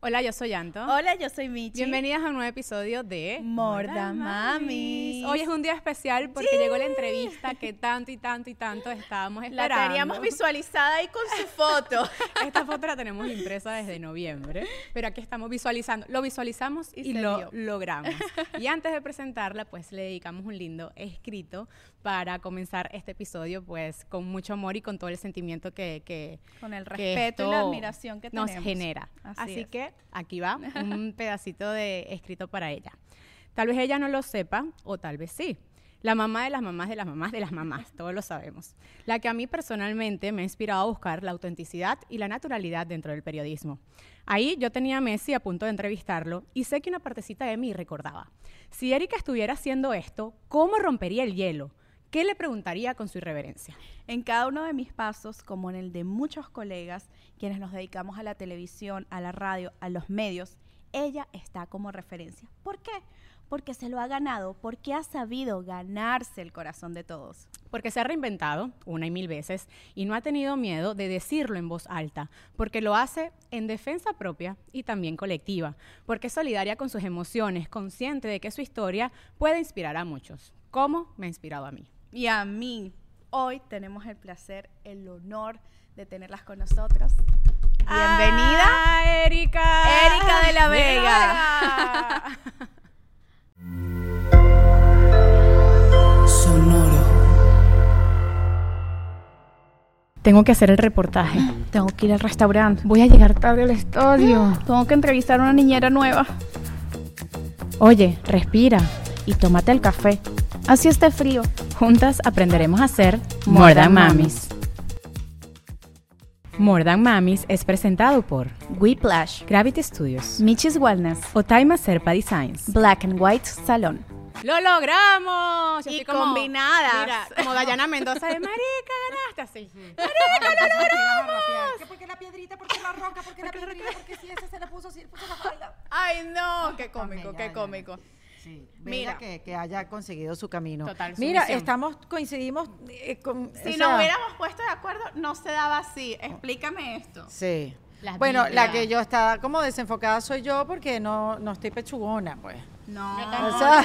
Hola, yo soy Anto. Hola, yo soy Michi. Bienvenidas a un nuevo episodio de Morda Mamis. Hoy es un día especial porque llegó la entrevista que tanto y tanto y tanto estábamos La esperando. teníamos visualizada ahí con su foto. Esta foto la tenemos impresa desde noviembre, pero aquí estamos visualizando. Lo visualizamos y, Y lo dio. logramos. Y antes de presentarla, pues le dedicamos un lindo escrito para comenzar este episodio, pues con mucho amor y con todo el sentimiento que, que Con el que respeto y la admiración que nos tenemos. genera. Así Así, es. que aquí va un pedacito de escrito para ella. Tal vez ella no lo sepa o tal vez sí. La mamá de las mamás de las mamás de las mamás, todos lo sabemos. La que a mí personalmente me ha inspirado a buscar la autenticidad y la naturalidad dentro del periodismo. Ahí yo tenía a Messi a punto de entrevistarlo y sé que una partecita de mí recordaba. Si Erika estuviera haciendo esto, ¿cómo rompería el hielo? ¿Qué le preguntaría con su irreverencia? En cada uno de mis pasos, como en el de muchos colegas, quienes nos dedicamos a la televisión, a la radio, a los medios, ella está como referencia. ¿Por qué? Porque se lo ha ganado, porque ha sabido ganarse el corazón de todos. Porque se ha reinventado una y mil veces y no ha tenido miedo de decirlo en voz alta, porque lo hace en defensa propia y también colectiva, porque es solidaria con sus emociones, consciente de que su historia puede inspirar a muchos, como me ha inspirado a mí. Y a mí, hoy tenemos el placer, el honor de tenerlas con nosotros. Bienvenida, ¡Ah, Erika! Erika de la Vega. Sonoro. Tengo que hacer el reportaje. Tengo que ir al restaurante. Voy a llegar tarde al estudio. Tengo que entrevistar a una niñera nueva. Oye, respira. Y tómate el café. Así esté frío. Juntas aprenderemos a hacer More Than Mamis. More Than Mamis es presentado por Whiplash. Gravity Studios, Michis Wellness. Otaima Serpa Designs. Black and White Salon. ¡Lo logramos! Yo Y estoy como- combinadas. Mira, como Dayana Mendoza de Marica, ganaste así. ¿Qué? ¿Por qué la piedrita? ¿Por qué la roca? ¿Por qué la piedrita? ¿Por qué si ese se le puso, le puso la falda? Ay, no, qué cómico, qué cómico. Sí, Mira. que, que haya conseguido su camino. Total, Mira, estamos, coincidimos eh, con... Si nos sea, hubiéramos puesto de acuerdo, no se daba así. Explícame esto. Sí. Las bueno, la que yo estaba como desenfocada soy yo porque no, no estoy pechugona, pues. No, O sea,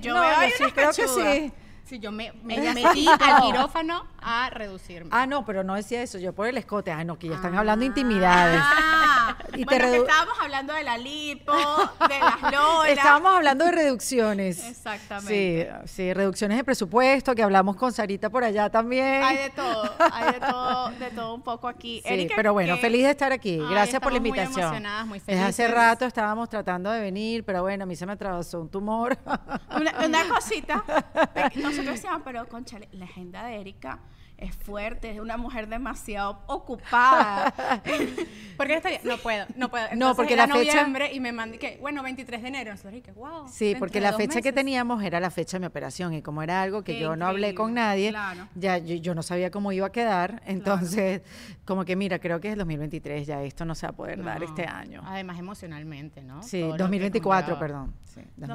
yo no, veo ahí sí, creo que pechugas. sí. Sí, yo me, me metí al quirófano a reducirme. Ah, no, pero no decía eso, yo por el escote. Ah, no, que ya están hablando de intimidades. Ah, Y bueno, estábamos hablando de la lipo, de las lolas. Estábamos hablando de reducciones. Exactamente. Sí, sí, reducciones de presupuesto, que hablamos con Sarita por allá también. Hay de todo, hay de todo, de todo un poco aquí. Sí, Erika, pero bueno, ¿qué- feliz de estar aquí. Ay, Gracias por la estamos muy invitación. emocionadas, muy Desde hace rato estábamos tratando de venir, pero bueno, a mí se me atravesó un tumor. Una, una cosita, nosotros pero conchale, la agenda de Erika es fuerte, es una mujer demasiado ocupada. ¿Por qué estaría? No puedo, no puedo. No, Entonces porque era la fecha- noviembre y me mandé que, bueno, 23 de enero. Y que, wow. Sí, porque la fecha que teníamos era la fecha de mi operación y como era algo que Qué yo no hablé con nadie, claro. ya yo, yo no sabía cómo iba a quedar, entonces como que mira, creo que es el 2023 ya esto no se va a poder dar este año. Además, emocionalmente, ¿no? Sí, Todo lo que 2024, conlleva. perdón. Sí, 2024.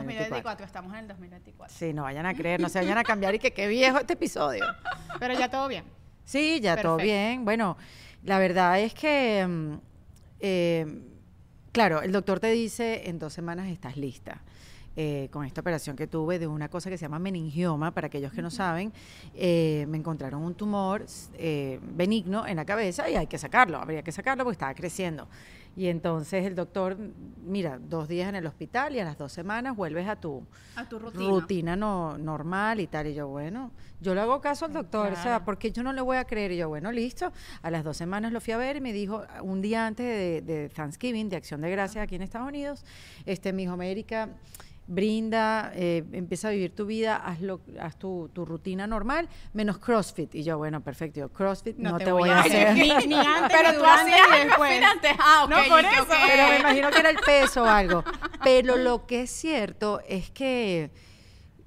2024, estamos en el 2024. Sí, no vayan a creer, no se vayan a cambiar y que qué viejo este episodio. Pero ya todo bien. Sí, ya todo bien. Bueno, la verdad es que, mm, eh, claro, el doctor te dice en dos semanas estás lista. eh, con esta operación que tuve de una cosa que se llama meningioma, para aquellos que no saben, eh, me encontraron un tumor eh, benigno en la cabeza y hay que sacarlo, habría que sacarlo porque estaba creciendo. Y entonces el doctor, mira, dos días en el hospital y a las dos semanas vuelves a tu, A tu rutina. rutina no, normal y tal. Y yo, bueno, yo le hago caso al doctor, o sea, Claro. porque yo no le voy a creer. Y yo, bueno, listo. A las dos semanas lo fui a ver y me dijo, un día antes de, de Thanksgiving, de Acción de Gracias aquí en Estados Unidos, este, me dijo, América, brinda, eh, empieza a vivir tu vida, haz, lo- haz tu, tu rutina normal, menos CrossFit. Y yo, bueno, perfecto, yo, CrossFit no, te, voy a hacer. Ni, ni antes, Pero ni tú hacías después. antes. Ah, ok, No, por eso. ok. Pero me imagino que era el peso o algo. Pero lo que es cierto es que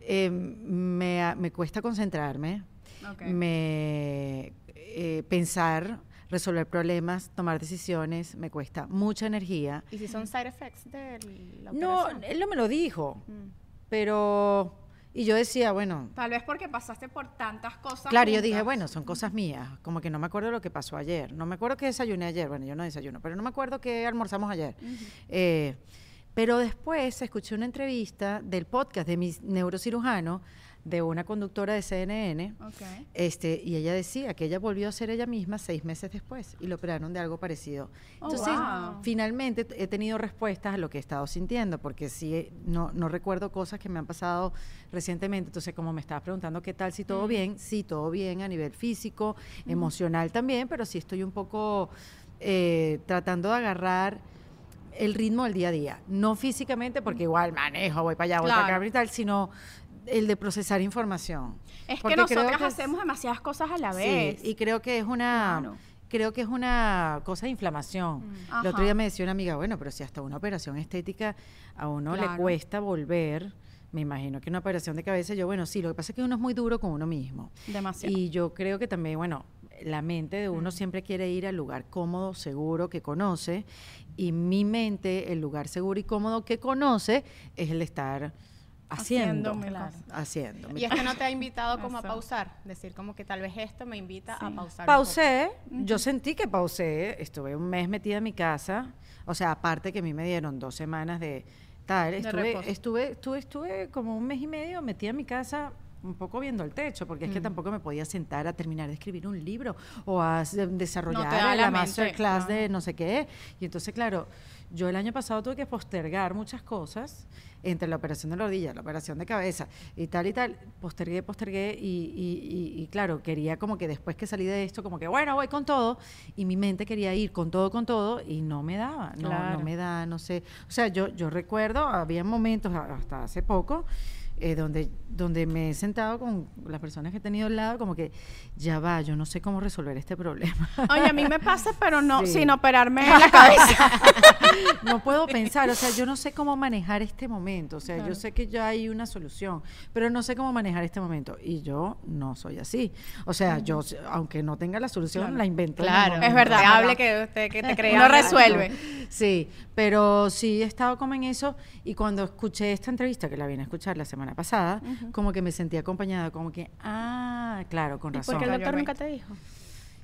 eh, me, me cuesta concentrarme, Ok. me eh, pensar, resolver problemas, tomar decisiones, me cuesta mucha energía. ¿Y si son side effects de la No, él no me lo dijo, Mm. pero Y yo decía, bueno, Tal vez porque pasaste por tantas cosas. Claro, yo dije, bueno, son cosas mías, como que no me acuerdo lo que pasó ayer, no me acuerdo qué desayuné ayer, bueno, yo no desayuno, pero no me acuerdo qué almorzamos ayer. Eh, pero después escuché una entrevista del podcast de mi neurocirujano, de una conductora de CNN, Ok. este, y ella decía que ella volvió a ser ella misma seis meses después y lo operaron de algo parecido. Oh, Entonces, wow. finalmente he tenido respuestas a lo que he estado sintiendo, porque sí, eh, no, no recuerdo cosas que me han pasado recientemente. Entonces, como me estabas preguntando qué tal, si todo bien, sí, todo bien a nivel físico, emocional también, pero sí estoy un poco eh, tratando de agarrar el ritmo del día a día. No físicamente, porque igual manejo, voy para allá, voy para acá y tal, sino el de procesar información. Es que Porque nosotras que es- hacemos demasiadas cosas a la Sí, vez. y creo que es una Claro. creo que es una cosa de inflamación. El otro día me decía una amiga, bueno, pero si hasta una operación estética a uno le cuesta volver, me imagino que una operación de cabeza, yo, bueno, sí, lo que pasa es que uno es muy duro con uno mismo. Demasiado. Y yo creo que también, bueno, la mente de uno siempre quiere ir al lugar cómodo, seguro, que conoce, y mi mente, el lugar seguro y cómodo que conoce, es el de estar haciendo, claro, cosas. haciendo. Y esto no te ha invitado como a Eso. pausar, decir como que tal vez esto me invita a Sí. pausar. un Pausé, yo sentí que pausé, estuve un mes metida en mi casa, o sea, aparte que a mí me dieron dos semanas de tal, estuve, reposo. estuve, estuve, estuve como un mes y medio metida en mi casa un poco viendo el techo, porque es que tampoco me podía sentar a terminar de escribir un libro o a s- desarrollar da la la, masterclass claro. de no sé qué. Y entonces, claro, yo el año pasado tuve que postergar muchas cosas entre la operación de la rodilla, la operación de cabeza y tal y tal. Postergué, postergué y, y- y- y, claro, quería como que después que salí de esto, como que bueno, voy con todo. Y mi mente quería ir con todo, con todo y no me daba, no, Claro. no me da, no sé. O sea, yo, yo recuerdo, había momentos hasta hace poco. Eh, donde, donde me he sentado con las personas que he tenido al lado, como que ya va, yo no sé cómo resolver este problema. Oye, a mí me pasa, pero no, Sí. sin operarme en la cabeza. no puedo pensar, o sea, yo no sé cómo manejar este momento, o sea, yo sé que ya hay una solución, pero no sé cómo manejar este momento y yo no soy así. O sea, yo aunque no tenga la solución, Claro. la invento. en el Claro. Es verdad, hable que usted que te crea. Algo. resuelve. Sí, pero sí he estado como en eso y cuando escuché esta entrevista, que la vine a escuchar la semana pasada, como que me sentí acompañada, como que, ah, claro, con ¿Y razón. por qué el doctor nunca te dijo?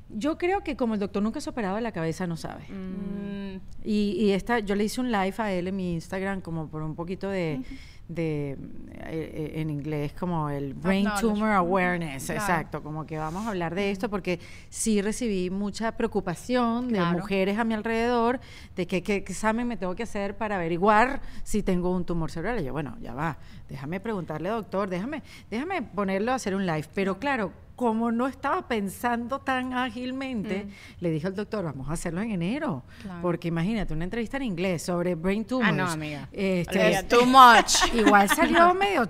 Yo creo que como el doctor nunca se ha operado de la cabeza, no sabe. Mm, Y, y esta, yo le hice un live a él en mi Instagram como por un poquito de, de eh, eh, en inglés como el Brain. Tumor Awareness, Claro. exacto, como que vamos a hablar de esto porque sí recibí mucha preocupación de mujeres a mi alrededor de que qué examen me tengo que hacer para averiguar si tengo un tumor cerebral. Y yo, bueno, ya va, déjame preguntarle, doctor, déjame, déjame ponerlo a hacer un live. Pero claro, como no estaba pensando tan ágilmente, le dije al doctor, vamos a hacerlo en enero. Claro. Porque imagínate, una entrevista en inglés sobre brain tumors. Ah, no, amiga. Este, too much. igual salió medio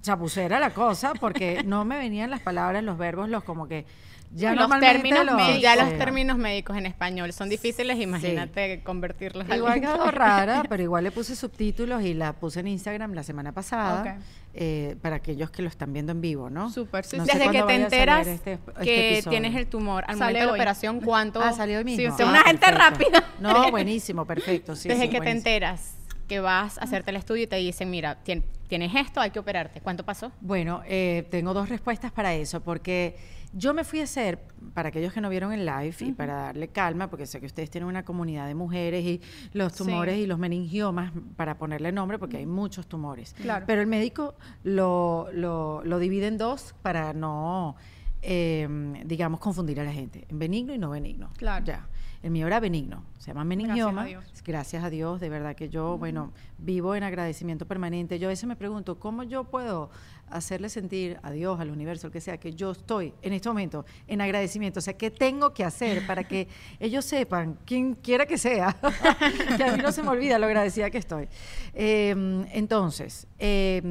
chapucera la cosa, porque no me venían las palabras, los verbos, los como que ya Los términos los- médicos. Ya los sí. términos médicos en español son difíciles, imagínate convertirlos al Igual quedó rara, pero igual le puse subtítulos y la puse en Instagram la semana pasada Ok. Eh, para aquellos que lo están viendo en vivo, ¿no? Súper, sí, No Desde que te enteras este- este que episodio. tienes el tumor al momento de la operación, ¿cuánto? Ah, salió hoy mismo. Sí, Ah, una gente rápida. No, buenísimo, perfecto. Sí, Desde sí, que te enteras que vas a hacerte el estudio y te dicen, mira, tien- tienes esto, hay que operarte. ¿Cuánto pasó? Bueno, eh, tengo dos respuestas para eso, porque yo me fui a hacer, para aquellos que no vieron el live y para darle calma, porque sé que ustedes tienen una comunidad de mujeres y los Sí. tumores y los meningiomas, para ponerle nombre, porque hay muchos tumores. Claro. Pero el médico lo, lo, lo divide en dos para no, eh, digamos, confundir a la gente, en benigno y no benigno. Claro. Ya. El mío era benigno, se llama meningioma. Dios. Gracias a Dios, de verdad que yo, bueno, vivo en agradecimiento permanente. Yo a veces me pregunto, ¿cómo yo puedo hacerle sentir a Dios, al universo, al que sea, que yo estoy en este momento en agradecimiento? O sea, ¿qué tengo que hacer para que ellos sepan, quien quiera que sea, que a mí no se me olvida lo agradecida que estoy? Eh, entonces, eh,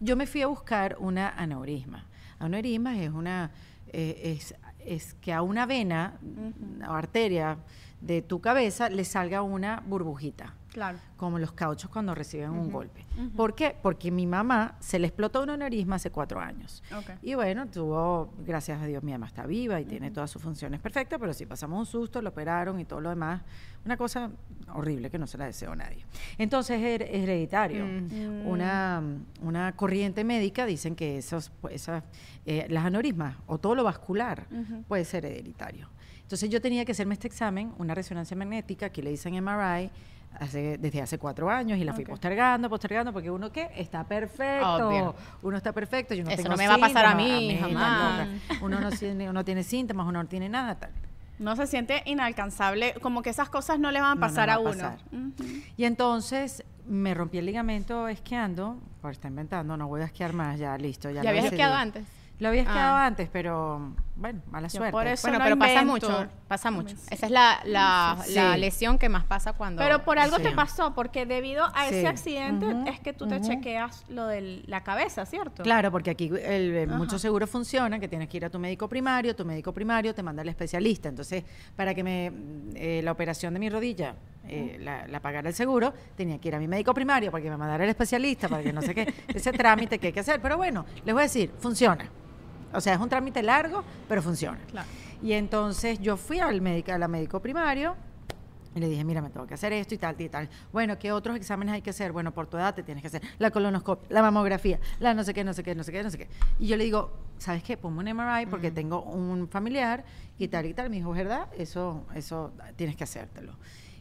yo me fui a buscar una aneurisma. Aneurisma es una... eh, es, es que a una vena o arteria de tu cabeza le salga una burbujita Claro. como los cauchos cuando reciben un golpe. ¿Por qué? Porque mi mamá se le explotó un aneurisma hace cuatro años. Ok. Y bueno, tuvo, gracias a Dios, mi mamá está viva y tiene todas sus funciones perfectas, pero sí pasamos un susto, lo operaron y todo lo demás. Una cosa horrible que no se la deseo a nadie. Entonces es her- hereditario. Una, una corriente médica dicen que esos, esas, eh, las aneurismas o todo lo vascular puede ser hereditario. Entonces yo tenía que hacerme este examen, una resonancia magnética, que le dicen MRI, hace- desde hace cuatro años y la fui postergando, postergando, porque uno qué, está perfecto, Obvio. uno está perfecto, yo no Eso tengo no me va a pasar a mí, jamás. Uno no tiene, uno tiene síntomas, uno no tiene nada, tal. No se siente inalcanzable, como que esas cosas no le van a No, no pasar va a uno. pasar. Y entonces me rompí el ligamento esquiando, por estar inventando, no voy a esquiar más, ya listo. Ya ¿Ya lo habías esquiado antes? Lo había esquiado Ah. antes, pero bueno, mala suerte. por eso Bueno, no pero pasa invento. mucho, pasa mucho. Esa es la, la, Sí. la lesión que más pasa cuando... Pero por algo Sí. te pasó, porque debido a Sí. ese accidente es que tú te chequeas lo de la cabeza, ¿cierto? Claro, porque aquí el, el- Ajá. muchos seguros funcionan, que tienes que ir a tu médico primario, tu médico primario te manda al especialista. Entonces, para que me eh, la operación de mi rodilla eh, la, la pagara el seguro, tenía que ir a mi médico primario para que me mandara el especialista, para que no sé qué, ese trámite que hay que hacer. Pero bueno, les voy a decir, funciona. O sea, es un trámite largo, pero funciona. Claro. Y entonces yo fui al médico, a la médico primario y le dije, mira, me tengo que hacer esto y tal, y tal. Bueno, ¿qué otros exámenes hay que hacer? Bueno, por tu edad te tienes que hacer la colonoscopia, la mamografía, la no sé qué, no sé qué, no sé qué, no sé qué. Y yo le digo, ¿sabes qué? Ponme un MRI porque tengo un familiar y tal y tal. Me dijo, ¿verdad? Eso, eso tienes que hacértelo.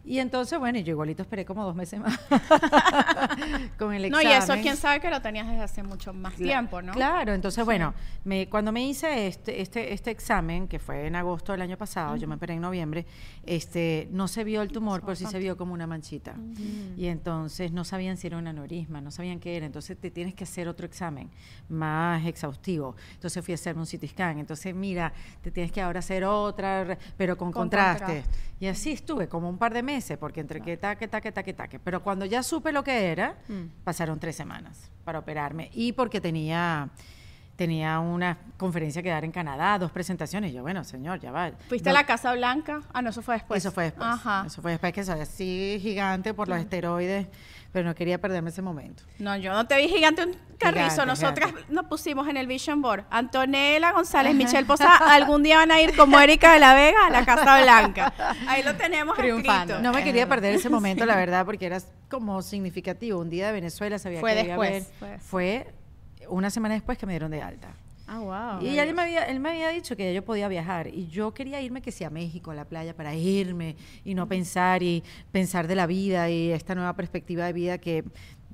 Y entonces, bueno, y yo igualito esperé como dos meses más con el No, examen. y eso quién sabe que lo tenías desde hace mucho más tiempo, ¿no? Claro, entonces, bueno, me, cuando me hice este, este, este examen, que fue en agosto del año pasado, yo me operé en noviembre, este, no se vio el tumor, pero sí se vio como una manchita. Y entonces no sabían si era un aneurisma, no sabían qué era. Entonces te tienes que hacer otro examen más exhaustivo. Entonces fui a hacerme un CT scan. Entonces, mira, te tienes que ahora hacer otra, pero con, Con contraste. contraste. Y así estuve como un par de meses, porque entre que taque, taque, taque, taque. Pero cuando ya supe lo que era, pasaron tres semanas para operarme. Y porque tenía, tenía una conferencia que dar en Canadá, dos presentaciones. Yo, bueno, señor, ya va. ¿Fuiste No- a la Casa Blanca? Ah, no, eso fue después. Eso fue después. Ajá. Eso fue después que soy así gigante por los esteroides, pero no quería perderme ese momento. No, yo no te vi gigante un carrizo. Gigante, Nosotras gigante. nos pusimos en el Vision Board. Antonella González, Michelle Posada, algún día van a ir como Erika de la Vega a la Casa Blanca. Ahí lo tenemos Triunfando. escrito. No me quería perder ese momento, la verdad, porque era como significativo. Un día de Venezuela sabía Fue que iba a después, haber- fue. Fue una semana después que me dieron de alta. Ah, wow. Y él me, había, él me había dicho que yo podía viajar y yo quería irme que sea a México, a la playa, para irme y no pensar y pensar de la vida y esta nueva perspectiva de vida que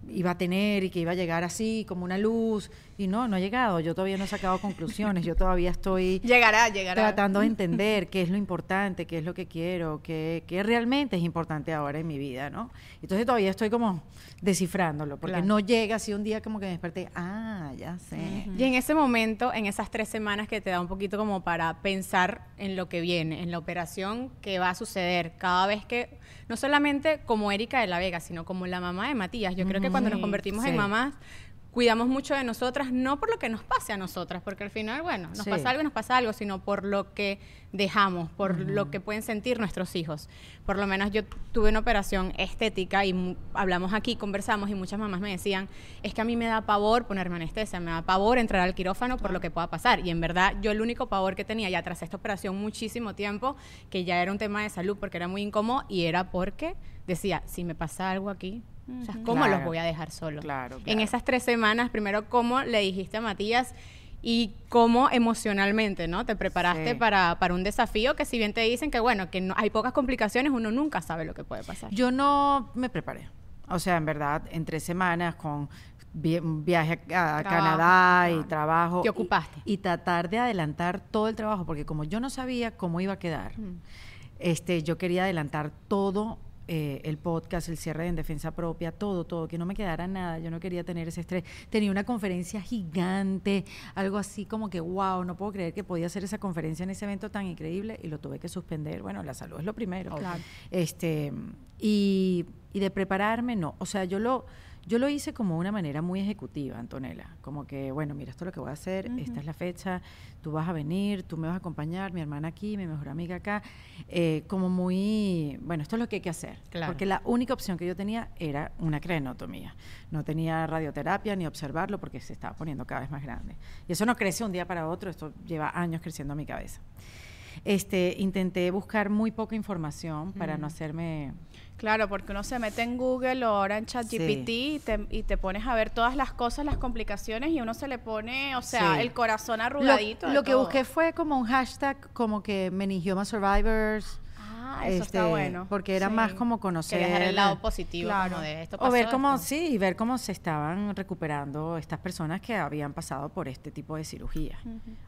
iba a tener y que iba a llegar así como una luz y no, no ha llegado, yo todavía no he sacado conclusiones, yo todavía estoy Llegará, llegará. tratando de entender qué es lo importante, qué es lo que quiero, qué, qué realmente es importante ahora en mi vida, ¿no? Entonces todavía estoy como descifrándolo, porque Claro. no llega así un día como que me desperté, ah, ya sé. Y en ese momento, en esas tres semanas que te da un poquito como para pensar en lo que viene, en la operación que va a suceder, cada vez que, no solamente como Erika de la Vega, sino como la mamá de Matías, yo creo que cuando nos Sí, convertimos en mamás, cuidamos mucho de nosotras, no por lo que nos pase a nosotras, porque al final, bueno, nos Sí. pasa algo y nos pasa algo, sino por lo que dejamos, por lo que pueden sentir nuestros hijos. Por lo menos yo tuve una operación estética y hablamos aquí, conversamos y muchas mamás me decían, es que a mí me da pavor ponerme anestesia, me da pavor entrar al quirófano por lo que pueda pasar. Y en verdad yo el único pavor que tenía ya tras esta operación muchísimo tiempo, que ya era un tema de salud porque era muy incómodo y era porque decía, si me pasa algo aquí, o sea, ¿cómo los voy a dejar solos? Claro, En esas tres semanas, primero, ¿cómo le dijiste a Matías? Y cómo emocionalmente, ¿no? Te preparaste Sí. para, para un desafío que si bien te dicen que, bueno, que no, hay pocas complicaciones, uno nunca sabe lo que puede pasar. Yo no me preparé. O sea, en verdad, en tres semanas con viaje a, Canadá y claro. trabajo. Te y- ocupaste. Y, tratar de adelantar todo el trabajo, porque como yo no sabía cómo iba a quedar, este, yo quería adelantar todo. Eh, el podcast, el cierre en defensa propia, todo, todo, que no me quedara nada, yo no quería tener ese estrés. Tenía una conferencia gigante, algo así como que, wow, no puedo creer que podía hacer esa conferencia en ese evento tan increíble y lo tuve que suspender. Bueno, la salud es lo primero. Claro. Este, y, y de prepararme, no. O sea, yo lo, Yo lo hice como una manera muy ejecutiva, Antonella. Como que, bueno, mira, esto es lo que voy a hacer, esta es la fecha, tú vas a venir, tú me vas a acompañar, mi hermana aquí, mi mejor amiga acá. Eh, como muy, bueno, esto es lo que hay que hacer. Claro. Porque la única opción que yo tenía era una crenotomía. No tenía radioterapia ni observarlo porque se estaba poniendo cada vez más grande. Y eso no crece un día para otro, esto lleva años creciendo a mi cabeza. Este, intenté buscar muy poca información para no hacerme Claro, porque uno se mete en Google o ahora en ChatGPT y, te, y te pones a ver todas las cosas, las complicaciones y uno se le pone, o sea, Sí. el corazón Lo, arrugadito. de lo que busqué fue como un hashtag como que Meningioma Survivors. Ah, eso está este, bueno. Porque era Sí. más como conocer. El lado positivo Claro. como de esto O ver cómo, esto. sí, y ver cómo se estaban recuperando estas personas que habían pasado por este tipo de cirugía.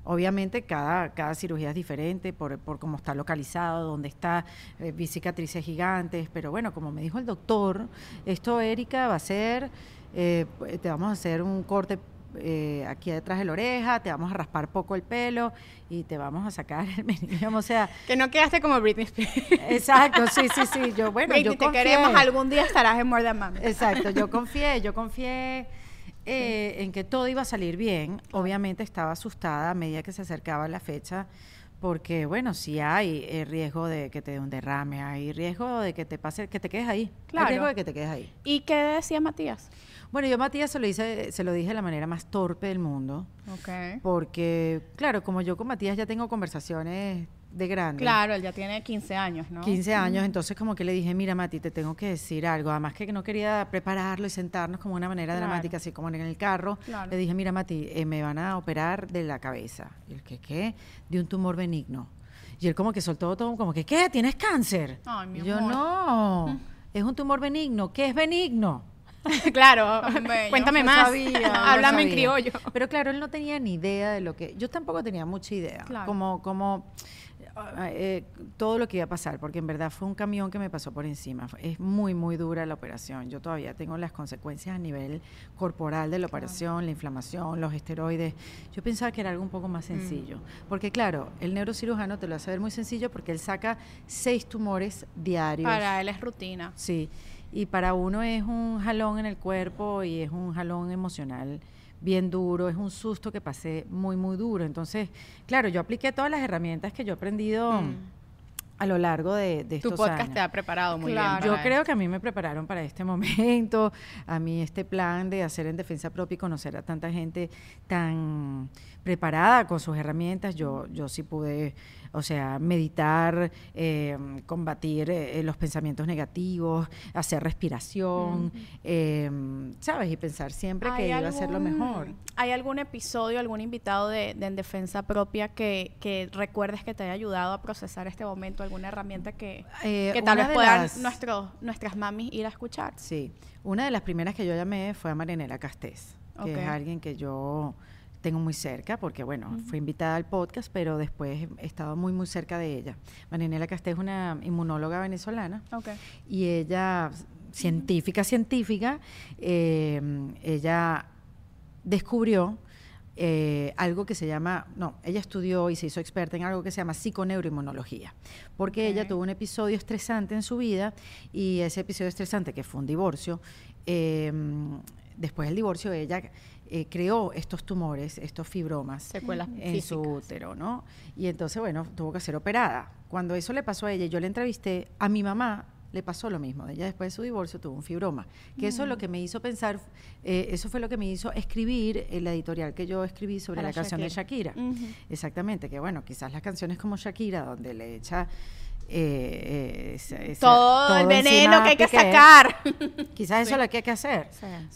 Obviamente cada, cada cirugía es diferente por, por cómo está localizado, dónde está, eh, vi cicatrices gigantes, pero bueno, como me dijo el doctor, esto Erika va a ser, eh, te vamos a hacer un corte eh, aquí detrás de la oreja, te vamos a raspar poco el pelo y te vamos a sacar el meningioma, o sea, Que no quedaste como Britney Spears. exacto, sí, sí, sí, yo bueno, Britney, yo te confié. queremos, algún día estarás en More Than Mami. Exacto, yo confié, yo confié eh, en que todo iba a salir bien. Obviamente estaba asustada a medida que se acercaba la fecha, porque bueno, sí hay eh, riesgo de que te dé un derrame, hay riesgo de que te pase, que te quedes ahí. Claro. Hay riesgo de que te quedes ahí. ¿Y qué decía Matías? Bueno, yo a Matías se lo hice, se lo dije de la manera más torpe del mundo, Ok. porque claro, como yo con Matías ya tengo conversaciones de grande. Claro, él ya tiene 15 años, ¿no? 15 años, entonces como que le dije, mira Mati, te tengo que decir algo, además que no quería prepararlo y sentarnos como una manera Claro. dramática, así como en el carro, Claro. le dije, mira Mati, eh, me van a operar de la cabeza. Y el que, ¿qué? De un tumor benigno. Y él como que soltó todo, como que, ¿qué? ¿Tienes cáncer? Ay, mi y yo, amor. no, es un tumor benigno. ¿Qué es benigno? claro. Bello. Cuéntame No más. sabía, no Háblame en sabía. criollo. Pero claro, él no tenía ni idea de lo que. Yo tampoco tenía mucha idea. Claro. Como, como eh, todo lo que iba a pasar, porque en verdad fue un camión que me pasó por encima. Es muy, muy dura la operación. Yo todavía tengo las consecuencias a nivel corporal de la operación, la inflamación, los esteroides. Yo pensaba que era algo un poco más sencillo. Porque claro, el neurocirujano te lo hace ver muy sencillo porque él saca seis tumores diarios. Para él es rutina. Sí, y para uno es un jalón en el cuerpo y es un jalón emocional bien duro, es un susto que pasé muy, muy duro. Entonces, claro, yo apliqué todas las herramientas que yo he aprendido a lo largo de, de Tu estos podcast años. te ha preparado muy Claro. bien. Yo creo que a mí me prepararon para este momento, a mí este plan de hacer en defensa propia y conocer a tanta gente tan preparada con sus herramientas, yo, yo sí pude, o sea, meditar, eh, combatir eh, los pensamientos negativos, hacer respiración, eh, ¿sabes? Y pensar siempre que ¿Hay iba a ser lo mejor. ¿Hay algún episodio, algún invitado de, de En Defensa Propia que, que recuerdes que te haya ayudado a procesar este momento? ¿Alguna herramienta que, Eh, que tal vez puedan las- nuestros, nuestras mamis ir a escuchar? Sí, una de las primeras que yo llamé fue a Marinela Castés, que es alguien que yo tengo muy cerca, porque bueno, fui invitada al podcast, pero después he estado muy, muy cerca de ella. Marinela Castés es una inmunóloga venezolana Ok. y ella, científica, científica, eh, ella descubrió eh, algo que se llama, no, ella estudió y se hizo experta en algo que se llama psiconeuroinmunología, porque ella tuvo un episodio estresante en su vida y ese episodio estresante, que fue un divorcio, eh, después del divorcio ella eh, creó estos tumores, estos fibromas Secuelas en su útero, ¿no? Y entonces, bueno, tuvo que ser operada. Cuando eso le pasó a ella, yo le entrevisté, a mi mamá le pasó lo mismo. Ella después de su divorcio tuvo un fibroma. Que eso es Mm. lo que me hizo pensar, eh, eso fue lo que me hizo escribir el editorial que yo escribí sobre Para la canción de Shakira. Exactamente, que bueno, quizás las canciones como Shakira, donde le echa... eh, Todo, el veneno que hay que sacar. Quizás eso es lo que hay que hacer.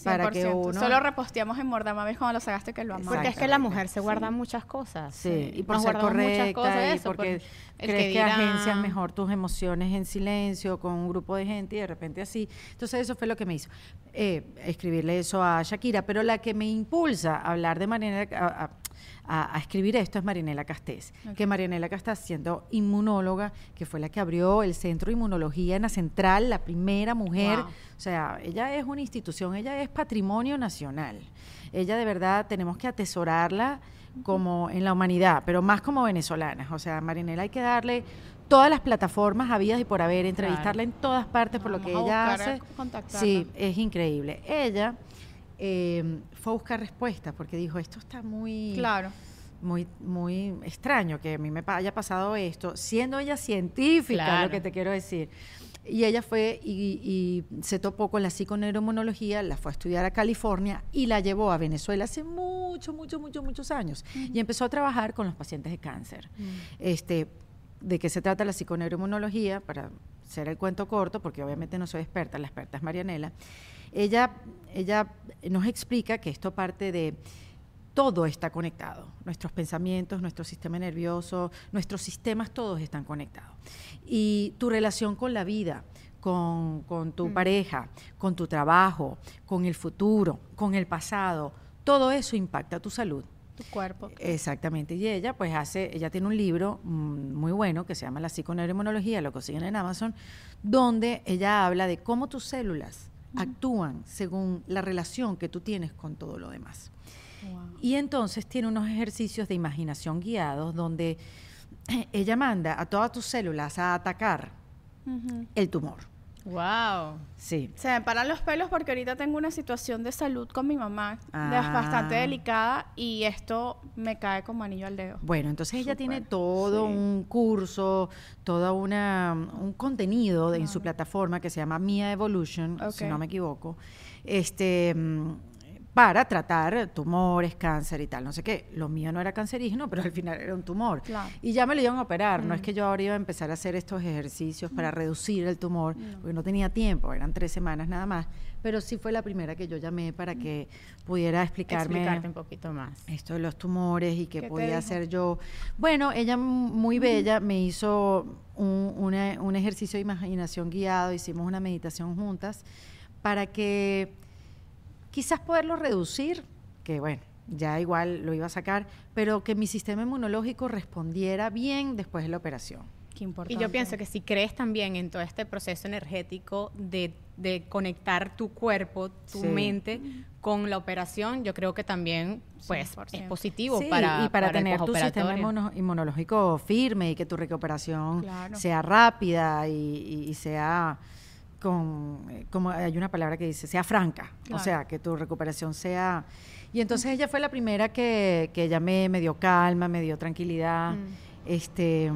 Para que 100%. uno... Solo reposteamos en Mordamames cuando lo sacaste que lo amamos. Porque es que la mujer se guarda muchas cosas. Sí, y por nos ser muchas cosas, y eso, porque por crees que, dirán. agencias mejor tus emociones en silencio con un grupo de gente y de repente así. Entonces eso fue lo que me hizo eh, escribirle eso a Shakira, pero la que me impulsa a hablar de Marinela, a, a- a- a escribir esto es Marinela Castés, que Marinela Castés siendo inmunóloga, que fue la que abrió el Centro de Inmunología en la Central, la primera mujer, Wow. o sea, ella es una institución, ella es patrimonio nacional. Ella de verdad tenemos que atesorarla como en la humanidad, pero más como venezolanas. O sea, Marinela hay que darle todas las plataformas habidas y por haber, entrevistarla en todas partes por lo que ella hace. Sí, es increíble. Ella eh, fue a buscar respuestas porque dijo, esto está muy, Claro. muy, muy extraño que a mí me haya pasado esto, siendo ella científica, Claro. lo que te quiero decir. Y ella fue y, y se topó con la psiconeuroinmunología, la fue a estudiar a California y la llevó a Venezuela hace mucho, mucho, mucho, muchos años. Y empezó a trabajar con los pacientes de cáncer. Este, ¿De qué se trata la psiconeuroinmunología? Para hacer el cuento corto, porque obviamente no soy experta, la experta es Marianela. Ella, ella nos explica que esto parte de todo está conectado. Nuestros pensamientos, nuestro sistema nervioso, nuestros sistemas, todos están conectados. Y tu relación con la vida, con, con tu pareja, con tu trabajo, con el futuro, con el pasado, todo eso impacta tu salud. Tu cuerpo. Exactamente. Y ella, pues hace, ella tiene un libro mm, muy bueno que se llama La psiconeuroinmunología, lo consiguen en Amazon, donde ella habla de cómo tus células actúan según la relación que tú tienes con todo lo demás. Wow. Y entonces tiene unos ejercicios de imaginación guiados donde ella manda a todas tus células a atacar el tumor. Wow. Sí. Se me paran los pelos porque ahorita tengo una situación de salud con mi mamá Ah. bastante delicada y esto me cae como anillo al dedo. Bueno, entonces ella tiene todo sí. un curso, toda una un contenido de- en su plataforma que se llama Mia Evolution, si no me equivoco, este mm, para tratar tumores, cáncer y tal, no sé qué. Lo mío no era cancerígeno, pero al final era un tumor. Claro. Y ya me lo iban a operar, no es Mm. que yo ahora iba a empezar a hacer estos ejercicios para reducir el tumor, porque no tenía tiempo, eran tres semanas nada más, pero sí fue la primera que yo llamé para que pudiera explicarme Explicarte un poquito más. esto de los tumores y ¿Qué podía hacer yo. Bueno, ella muy bella me hizo un, una- un ejercicio de imaginación guiado, hicimos una meditación juntas para que quizás poderlo reducir, que bueno, ya igual lo iba a sacar, pero que mi sistema inmunológico respondiera bien después de la operación. Qué importante. Y yo pienso que si crees también en todo este proceso energético de, de conectar tu cuerpo, tu Sí. mente con la operación, yo creo que también pues es 100%. positivo Sí, para, y para, el tener tu sistema inmunológico firme y que tu recuperación Claro. sea rápida y, y- y sea con, eh, como hay una palabra que dice, sea franca, o sea, que tu recuperación sea... Y entonces ella fue la primera que, que llamé, me dio calma, me dio tranquilidad. Mm. Este,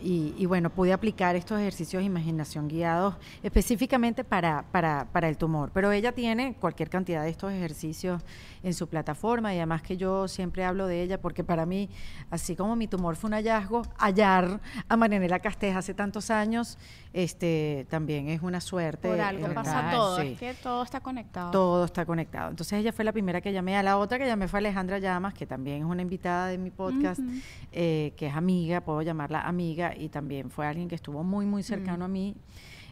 y, y bueno, pude aplicar estos ejercicios de imaginación guiados específicamente para, para, para el tumor. Pero ella tiene cualquier cantidad de estos ejercicios en su plataforma y además que yo siempre hablo de ella porque para mí, así como mi tumor fue un hallazgo, hallar a Marianela Castés hace tantos años, este, también es una suerte. Por algo pasa verdad, todo, sí. es que todo está conectado. Todo está conectado. Entonces ella fue la primera que llamé. A la otra que llamé fue Alejandra Llamas, que también es una invitada de mi podcast, eh, que es amiga, puedo llamarla amiga, y también fue alguien que estuvo muy, muy cercano a mí.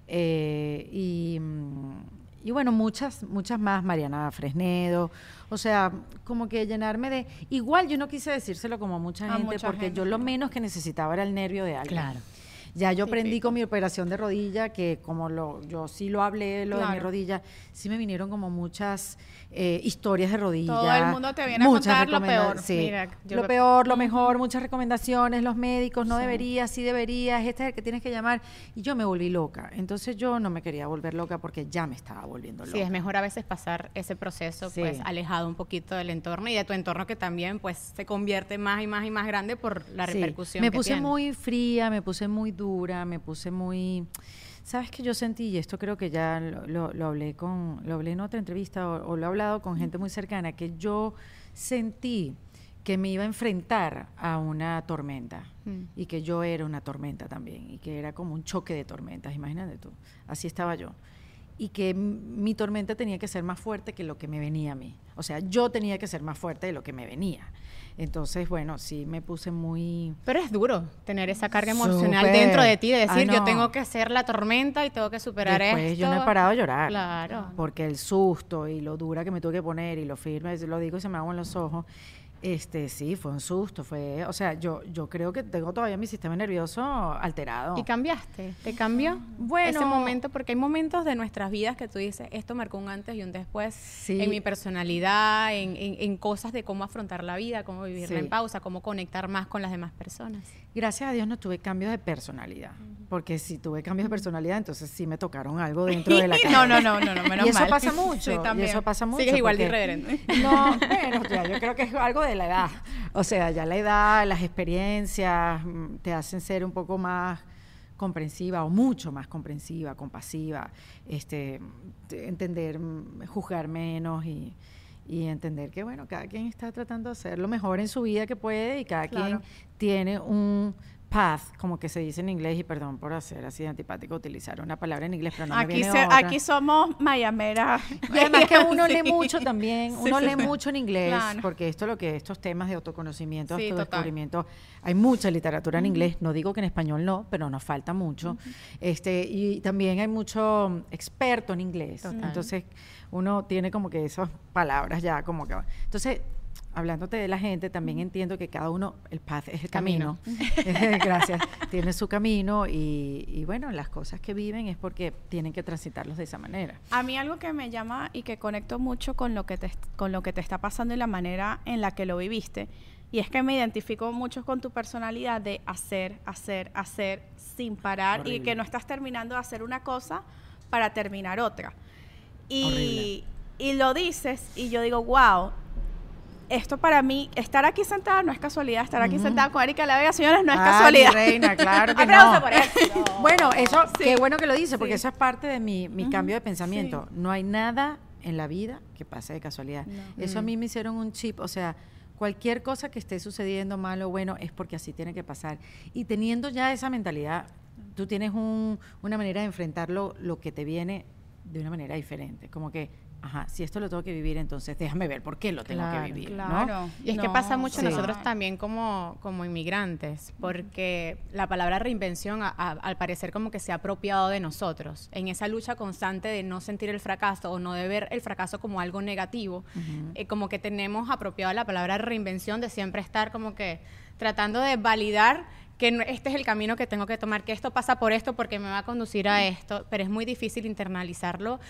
Eh, y, mm, y bueno, muchas, muchas más, Mariana Fresnedo. O sea, como que llenarme de... Igual yo no quise decírselo como a mucha A gente, mucha porque gente, yo lo menos que necesitaba era el nervio de alguien. Claro. Ya yo aprendí con mi operación de rodilla, que como lo, yo sí lo hablé, lo de mi rodilla, sí me vinieron como muchas eh, historias de rodilla. Todo el mundo te viene a contar lo peor. Sí, Mira, yo lo peor, lo mejor, muchas recomendaciones, los médicos, no Sí. deberías, sí deberías, este es el que tienes que llamar. Y yo me volví loca. Entonces yo no me quería volver loca porque ya me estaba volviendo loca. Sí, es mejor a veces pasar ese proceso Sí. pues alejado un poquito del entorno y de tu entorno que también pues se convierte más y más y más grande por la repercusión Me que puse tiene. muy fría, me puse muy dura, me puse muy... ¿Sabes qué yo sentí? Y esto creo que ya lo, lo- lo hablé con, lo hablé en otra entrevista o, o lo he hablado con gente muy cercana, que yo sentí que me iba a enfrentar a una tormenta Mm. y que yo era una tormenta también y que era como un choque de tormentas, imagínate tú, así estaba yo. Y que mi tormenta tenía que ser más fuerte que lo que me venía a mí. O sea, yo tenía que ser más fuerte de lo que me venía. Entonces, bueno, sí me puse muy... Pero es duro tener esa carga emocional dentro de ti, de Ah, decir, yo no. tengo que hacer la tormenta y tengo que superar Después esto. yo no he parado de llorar. Claro. Porque el susto y lo dura que me tuve que poner y lo firme, lo digo y se me hago en los ojos. Este, sí, fue un susto, fue, o sea, yo, yo creo que tengo todavía mi sistema nervioso alterado. ¿Y cambiaste? ¿Te cambió? Bueno. Ese momento, porque hay momentos de nuestras vidas que tú dices, esto marcó un antes y un después Sí. en mi personalidad, en, en- en cosas de cómo afrontar la vida, cómo vivirla Sí. en pausa, cómo conectar más con las demás personas. Gracias a Dios no tuve cambios de personalidad, porque si tuve cambios de personalidad, entonces sí me tocaron algo dentro de la cara. No, no, no, no, no, menos y eso mal. pasa mucho, Sí, y también. eso pasa mucho. Sigues igual de irreverente. No, bueno, ya, yo creo que es algo de la edad. O sea, ya la edad, las experiencias mm, te hacen ser un poco más comprensiva o mucho más comprensiva, compasiva, este, te- entender, mm, juzgar menos y, y entender que, bueno, cada quien está tratando de hacer lo mejor en su vida que puede y cada Claro. quien tiene un path, como que se dice en inglés, y perdón por hacer así de antipático utilizar una palabra en inglés, pero no me aquí, viene se- otra. aquí somos mayameras. Y además que uno Sí. lee mucho también, Sí, uno sí, lee mucho en inglés, Claro. porque esto lo que estos temas de autoconocimiento, total. autodescubrimiento, hay mucha literatura en inglés, no digo que en español no, pero nos falta mucho. Este, y también hay mucho experto en inglés. Total. Entonces, uno tiene como que esas palabras ya como que entonces Hablándote de la gente, también entiendo que cada uno, el path es el camino. Gracias. Tiene su camino y, y bueno, las cosas que viven es porque tienen que transitarlos de esa manera. A mí algo que me llama y que conecto mucho con lo que te, con lo que te está pasando y la manera en la que lo viviste, y es que me identifico mucho con tu personalidad de hacer, hacer, hacer sin parar y Horrible. que no estás terminando de hacer una cosa para terminar otra. Y, y lo dices y yo digo, wow, esto para mí, estar aquí sentada no es casualidad, estar aquí sentada con Erika La Vega, señores, no es Ah, casualidad. reina, claro que no. por eso. Bueno, eso, Sí. qué bueno que lo dice, porque Sí. eso es parte de mi, mi cambio de pensamiento. No hay nada en la vida que pase de casualidad. No. Eso a Mm. mí me hicieron un chip, o sea, cualquier cosa que esté sucediendo malo o bueno es porque así tiene que pasar. Y teniendo ya esa mentalidad, tú tienes un- una manera de enfrentarlo, lo que te viene de una manera diferente. Como que, ajá, si esto lo tengo que vivir, entonces déjame ver por qué lo tengo Claro, que vivir. ¿no? Claro. Y es que No, pasa mucho sí. nosotros también como, como inmigrantes, porque la palabra reinvención a- a- al parecer como que se ha apropiado de nosotros, en esa lucha constante de no sentir el fracaso o no de ver el fracaso como algo negativo, Ujú. eh, como que tenemos apropiado la palabra reinvención de siempre estar como que tratando de validar que no- este es el camino que tengo que tomar, que esto pasa por esto porque me va a conducir a esto, pero es muy difícil internalizarlo,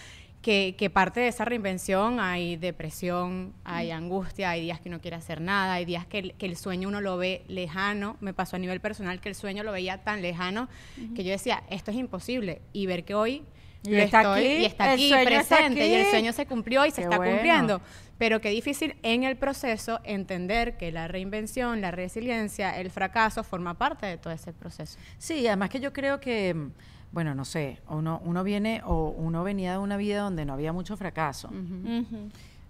que, que parte de esa reinvención hay depresión, hay angustia, hay días que no quiere hacer nada, hay días que el, que el sueño uno lo ve lejano, me pasó a nivel personal que el sueño lo veía tan lejano que yo decía, esto es imposible, y ver que hoy Y está estoy- aquí, y está aquí está presente, y el sueño se cumplió y se Qué está bueno. cumpliendo. Pero qué difícil en el proceso entender que la reinvención, la resiliencia, el fracaso forma parte de todo ese proceso. Sí, además que yo creo que, mm, bueno, no sé, uno, uno viene o uno venía de una vida donde no había mucho fracaso.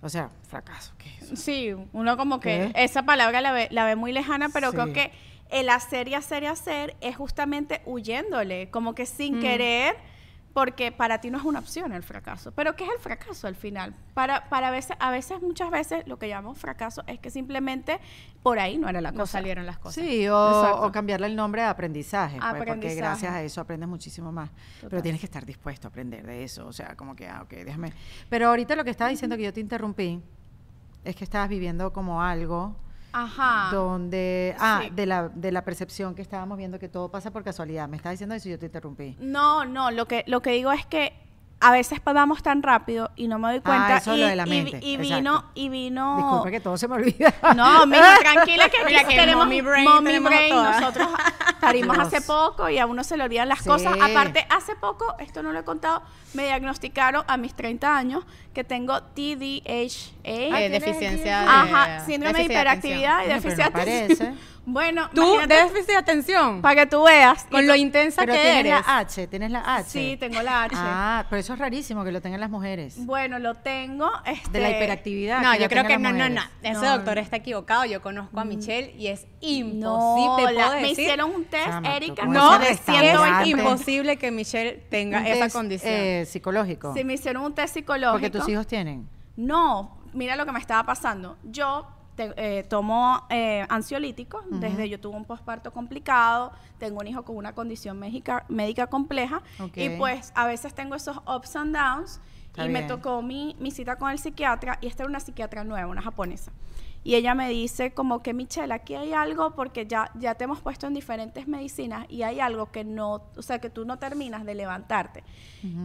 O sea, fracaso, ¿qué es eso? Sí, uno como que ¿Qué? esa palabra la ve, la ve muy lejana, pero Sí. creo que el hacer y hacer y hacer es justamente huyéndole, como que sin Mm. querer, porque para ti no es una opción el fracaso. Pero ¿qué es el fracaso al final? Para, para veces, a veces, muchas veces, lo que llamamos fracaso es que simplemente por ahí no era la No cosa. salieron las cosas. Sí, o, cambiarle el nombre a aprendizaje, pues, porque gracias a eso aprendes muchísimo más. Total. Pero tienes que estar dispuesto a aprender de eso, o sea, como que, ah, ok, déjame. Pero ahorita lo que estaba diciendo que yo te interrumpí es que estabas viviendo como algo Ajá. donde, ah, sí. de la, de la percepción que estábamos viendo que todo pasa por casualidad. Me estabas diciendo eso y yo te interrumpí. No, no, lo que, lo que digo es que a veces vamos tan rápido y no me doy Ah, cuenta. eso y, lo de la y- mente, y exacto. vino, y vino. Disculpa que todo se me olvida. No, mira, tranquila que aquí Mira que tenemos mommy brain mommy tenemos brain. todas. Nosotros parimos Dios. hace poco y a uno se le olvidan las Sí. cosas. Aparte, hace poco, esto no lo he contado, me diagnosticaron a mis 30 años que tengo TDHA. Eh, tienes deficiencia de, Ajá, síndrome de hiperactividad y pero de atención. Bueno, Tú, déficit de atención, para que tú veas. con lo intensa Pero que tienes eres. la H, tienes la H. Sí, tengo la H. Ah, pero eso es rarísimo que lo tengan las mujeres. Bueno, lo tengo. Este, De la hiperactividad. No, yo creo que no, no, no. Ese No. doctor está equivocado. Yo conozco a Michelle y es imposible. No, la- me decir. hicieron un test, Chama, Erika, No, es restaurante. 120 imposible que Michelle tenga Un esa test, condición. eh, psicológico. Sí, me hicieron un test psicológico. porque tus hijos tienen. No, mira lo que me estaba pasando. Yo te- eh, tomo eh, ansiolíticos desde yo tuve un posparto complicado, tengo un hijo con una condición médica, médica compleja y pues a veces tengo esos ups and downs Está y me tocó mi, mi cita con el psiquiatra y esta era una psiquiatra nueva, una japonesa. Y ella me dice como que Michelle, aquí hay algo porque ya, ya te hemos puesto en diferentes medicinas y hay algo que no, o sea, que tú no terminas de levantarte.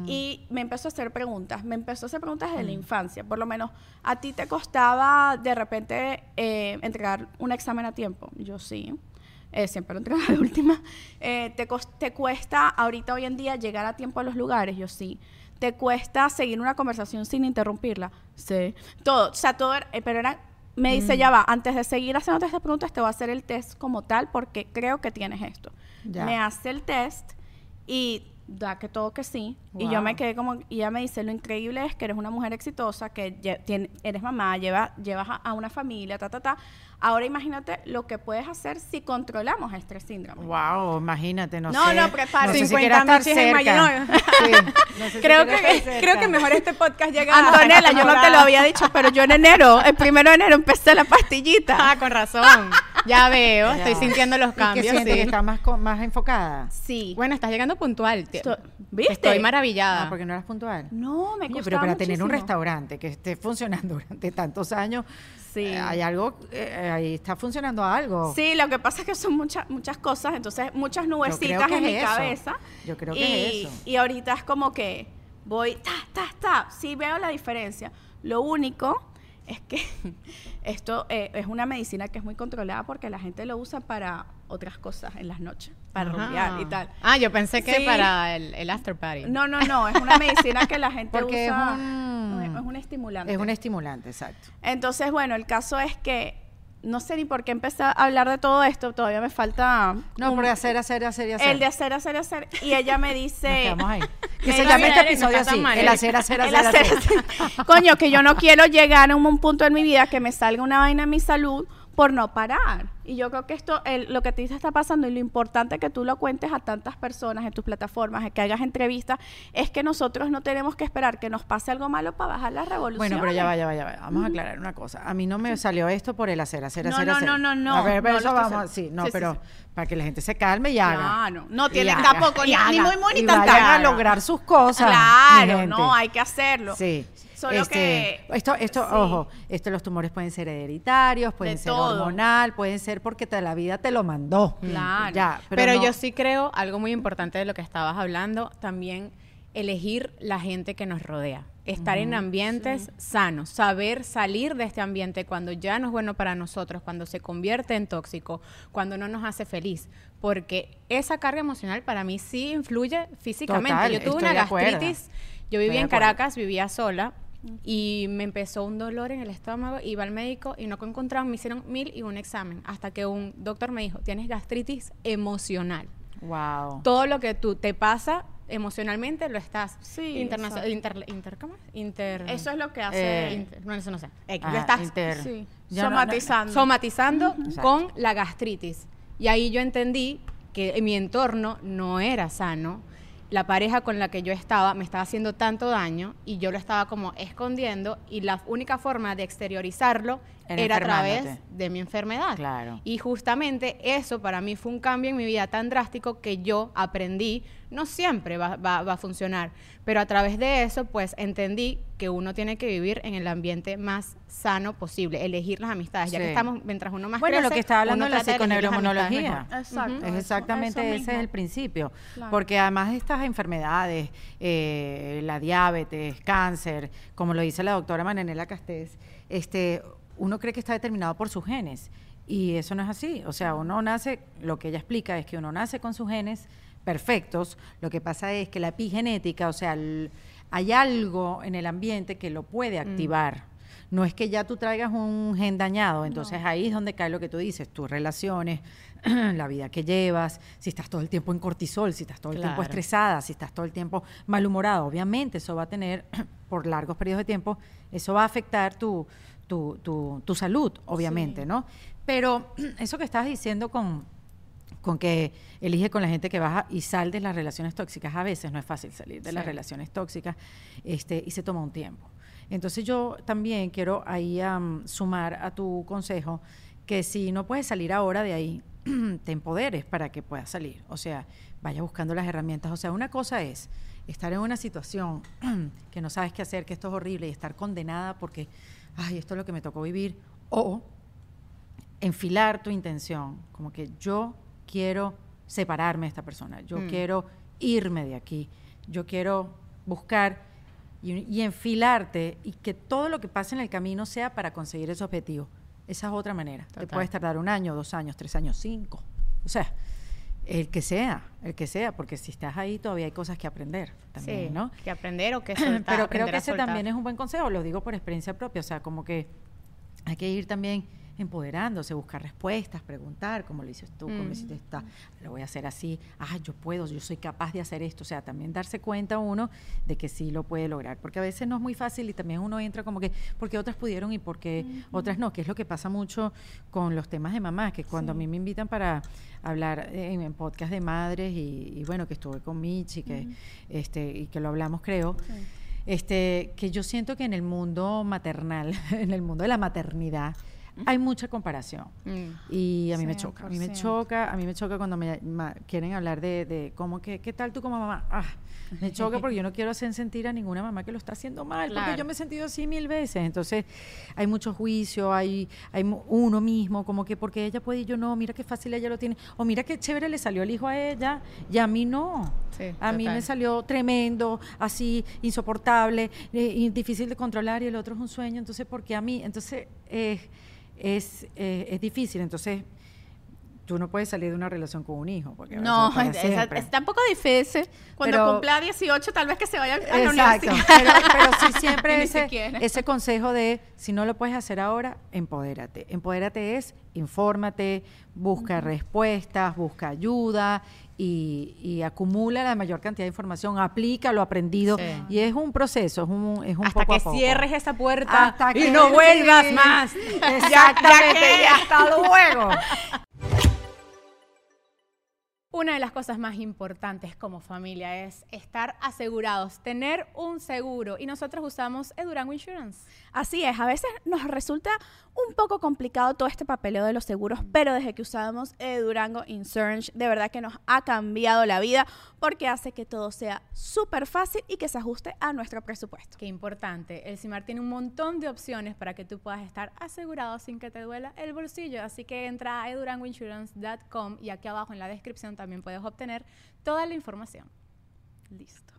Y me empezó a hacer preguntas, me empezó a hacer preguntas desde la infancia, por lo menos a ti te costaba de repente eh, entregar un examen a tiempo. Yo sí. Eh, siempre lo entregaba de última. Eh, te, ¿Te cuesta ahorita hoy en día llegar a tiempo a los lugares? Yo sí. ¿Te cuesta seguir una conversación sin interrumpirla? Sí. Todo, o sea, todo, era- eh, pero era, me dice, ya va, antes de seguir haciendo estas preguntas, te voy a hacer el test como tal porque creo que tienes esto. Ya. Me hace el test y da que todo que sí. Y yo me quedé como, y ella me dice, lo increíble es que eres una mujer exitosa, que tiene- eres mamá, lleva, llevas a, a una familia, ta, ta, ta. Ahora imagínate lo que puedes hacer si controlamos este síndrome. Wow, imagínate, no, No, sé. no. No sé si 50 quiera estar michis en cerca. Mayo, ¿no? Sí, no sé si creo, que, creo que mejor este podcast llega a Antonella, esta yo no te lo había dicho, pero yo en enero, el primero de enero empecé la pastillita. Ah, con razón. Ya veo, estoy sintiendo los ¿Y qué cambios. sí. que está más, más enfocada? Sí. Bueno, estás llegando puntual. te- Esto- ¿Viste? Estoy maravillada. Ah, porque no eras puntual. No, me costaba pero para tener un restaurante que esté funcionando durante tantos años, Sí. eh, hay algo, eh, ahí está funcionando algo. Sí, lo que pasa es que son muchas muchas cosas, entonces muchas nubecitas en mi eso. cabeza. Yo creo y, que es eso. Y ahorita es como que voy, ta, ta, ta. Sí veo la diferencia. Lo único es que esto eh, es una medicina que es muy controlada porque la gente lo usa para otras cosas en las noches, para rumbear y tal. Ah, yo pensé que Sí. para el, el after party. No, no, no, es una medicina que la gente Porque es usa. un- es un estimulante. Es un estimulante, exacto. Entonces, bueno, el caso es que no sé ni por qué empecé a hablar de todo esto, todavía me falta No, por hacer, hacer, hacer y hacer. el de hacer, hacer, hacer. Y ella me dice, ahí. Que se llame este "Mira, no episodio así, mal, el ¿eh?" hacer, hacer, el hacer, hacer, hacer. hacer. coño, que yo no quiero llegar a un punto en mi vida que me salga una vaina en mi salud por no parar. Y yo creo que esto, el- lo que a ti te está pasando y lo importante que tú lo cuentes a tantas personas en tus plataformas, que hagas entrevistas, es que nosotros no tenemos que esperar que nos pase algo malo para bajar la revolución. Bueno, pero ya va, ya va, ya va. Vamos a aclarar una cosa. A mí no me salió esto por el hacer, hacer, No, hacer, no, hacer. no, no, no. A ver, pero No eso vamos, sí, no, Sí, pero sí. para que la gente se calme y haga. Claro, no Y tiene tampoco, ni- haga, muy, y vayan a lograr sus cosas. Claro, no, hay que hacerlo. Sí. Solo Este, que- esto, esto, sí. ojo, esto los tumores pueden ser hereditarios, pueden De ser todo. hormonal, pueden ser porque te, la vida te lo mandó. Claro. Ya, pero, Pero, no- yo sí creo, algo muy importante de lo que estabas hablando, también elegir la gente que nos rodea. Estar en ambientes sanos, saber salir de este ambiente cuando ya no es bueno para nosotros, cuando se convierte en tóxico, cuando no nos hace feliz. Porque esa carga emocional para mí sí influye físicamente. Total, yo tuve una gastritis, yo vivía en. Caracas, vivía sola. Y me empezó un dolor en el estómago, iba al médico y no encontraron, me hicieron mil y un examen, hasta que un doctor me dijo, tienes gastritis emocional Wow. todo lo que tú te pasa emocionalmente lo estás Sí, internacional inter, inter ¿cómo es? Inter Eso es lo que hace. Eh, inter- no, eso no sé Ajá, lo estás inter- sí, Yo no- no- somatizando. somatizando Exacto. con la gastritis y ahí yo entendí que mi entorno no era sano la pareja con la que yo estaba me estaba haciendo tanto daño y yo lo estaba como escondiendo y la única forma de exteriorizarlo Era a través de mi enfermedad. Claro. Y justamente eso para mí fue un cambio en mi vida tan drástico que yo aprendí, no siempre va, va- va a funcionar, pero a través de eso pues entendí que uno tiene que vivir en el ambiente más sano posible, elegir las amistades, ya que estamos, mientras uno más Bueno, lo crece, que está hablando la mejor. Exacto. Es eso- exactamente eso ese es el principio. Claro. Porque además de estas enfermedades, eh, la diabetes, cáncer, como lo dice la doctora Mananela Castés, este, uno cree que está determinado por sus genes. Y eso no es así. O sea, uno nace, lo que ella explica es que uno nace con sus genes perfectos. Lo que pasa es que la epigenética, o sea, el- hay algo en el ambiente que lo puede activar. No es que ya tú traigas un gen dañado, entonces ahí es donde cae lo que tú dices, tus relaciones, la vida que llevas, si estás todo el tiempo en cortisol, si estás todo el tiempo estresada, si estás todo el tiempo malhumorada, obviamente eso va a tener, por largos periodos de tiempo, eso va a afectar tu, tu, tu- tu salud, obviamente, Sí. ¿no? Pero eso que estabas diciendo con, con que elige con la gente que baja y sal de las relaciones tóxicas. A veces no es fácil salir de las relaciones tóxicas este, y se toma un tiempo. Entonces yo también quiero ahí am, sumar a tu consejo que si no puedes salir ahora de ahí, te empoderes para que puedas salir. O sea, vaya buscando las herramientas. O sea, una cosa es estar en una situación que no sabes qué hacer, que esto es horrible y estar condenada porque, ay, esto es lo que me tocó vivir, o enfilar tu intención, como que yo quiero separarme de esta persona, yo Mm. quiero irme de aquí, yo quiero buscar y, y enfilarte y que todo lo que pase en el camino sea para conseguir ese objetivo. Esa es otra manera. Te puedes tardar un año, dos años, tres años, cinco. O sea, el que sea, el que sea, porque si estás ahí todavía hay cosas que aprender también, sí, ¿no? que aprender o que soltar. Pero creo que ese soltar. también es un buen consejo, lo digo por experiencia propia, o sea, como que hay que ir también empoderándose, buscar respuestas, preguntar, como lo hiciste tú, como Mm. hiciste esta, lo voy a hacer así, ah, yo puedo, yo soy capaz de hacer esto, o sea, también darse cuenta uno de que sí lo puede lograr, porque a veces no es muy fácil y también uno entra como que, porque otras pudieron y porque otras no, que es lo que pasa mucho con los temas de mamás, que cuando a mí me invitan para hablar en, en podcast de madres y, y bueno, que estuve con Michi, que, este, y que lo hablamos creo, este, que yo siento que en el mundo maternal, en el mundo de la maternidad, hay mucha comparación. Mm. Y a mí me choca, a mí me 100%. choca, a mí me choca cuando me ma- quieren hablar de, de cómo que, ¿qué tal tú como mamá? Ah, me choca porque yo no quiero hacer sentir a ninguna mamá que lo está haciendo mal, porque yo me he sentido así mil veces. Entonces, hay mucho juicio, hay, hay uno mismo, como que porque ella puede y yo no, mira qué fácil ella lo tiene, o mira qué chévere le salió el hijo a ella, y a mí no. Sí, a mí total. me salió tremendo, así, insoportable, eh, difícil de controlar, y el otro es un sueño, entonces, porque a mí? Entonces, eh, es, eh, es difícil, entonces, tú no puedes salir de una relación con un hijo, porque No, es, es- siempre. es tan poco difícil. Cuando Pero- cumpla 18, tal vez que se vaya a la Exacto, universidad. pero, pero sí siempre ese, ese consejo de si no lo puedes hacer ahora, empodérate. Empodérate es infórmate, busca respuestas, busca ayuda y, y acumula la mayor cantidad de información, aplica lo aprendido Sí. y es un proceso, es un, es un Hasta poco a que poco. cierres esa puerta Hasta y que- no vuelvas sí. más. Exactamente, y hasta luego. Una de las cosas más importantes como familia es estar asegurados, tener un seguro. Y nosotros usamos Edurango Insurance. Así es, a veces nos resulta un poco complicado todo este papeleo de los seguros, pero desde que usamos eh, Durango Insurance, de verdad que nos ha cambiado la vida porque hace que todo sea súper fácil y que se ajuste a nuestro presupuesto. Qué importante. El CIMAR tiene un montón de opciones para que tú puedas estar asegurado sin que te duela el bolsillo. Así que entra a edurangoinsurance.com y aquí abajo en la descripción también puedes obtener toda la información. Listo.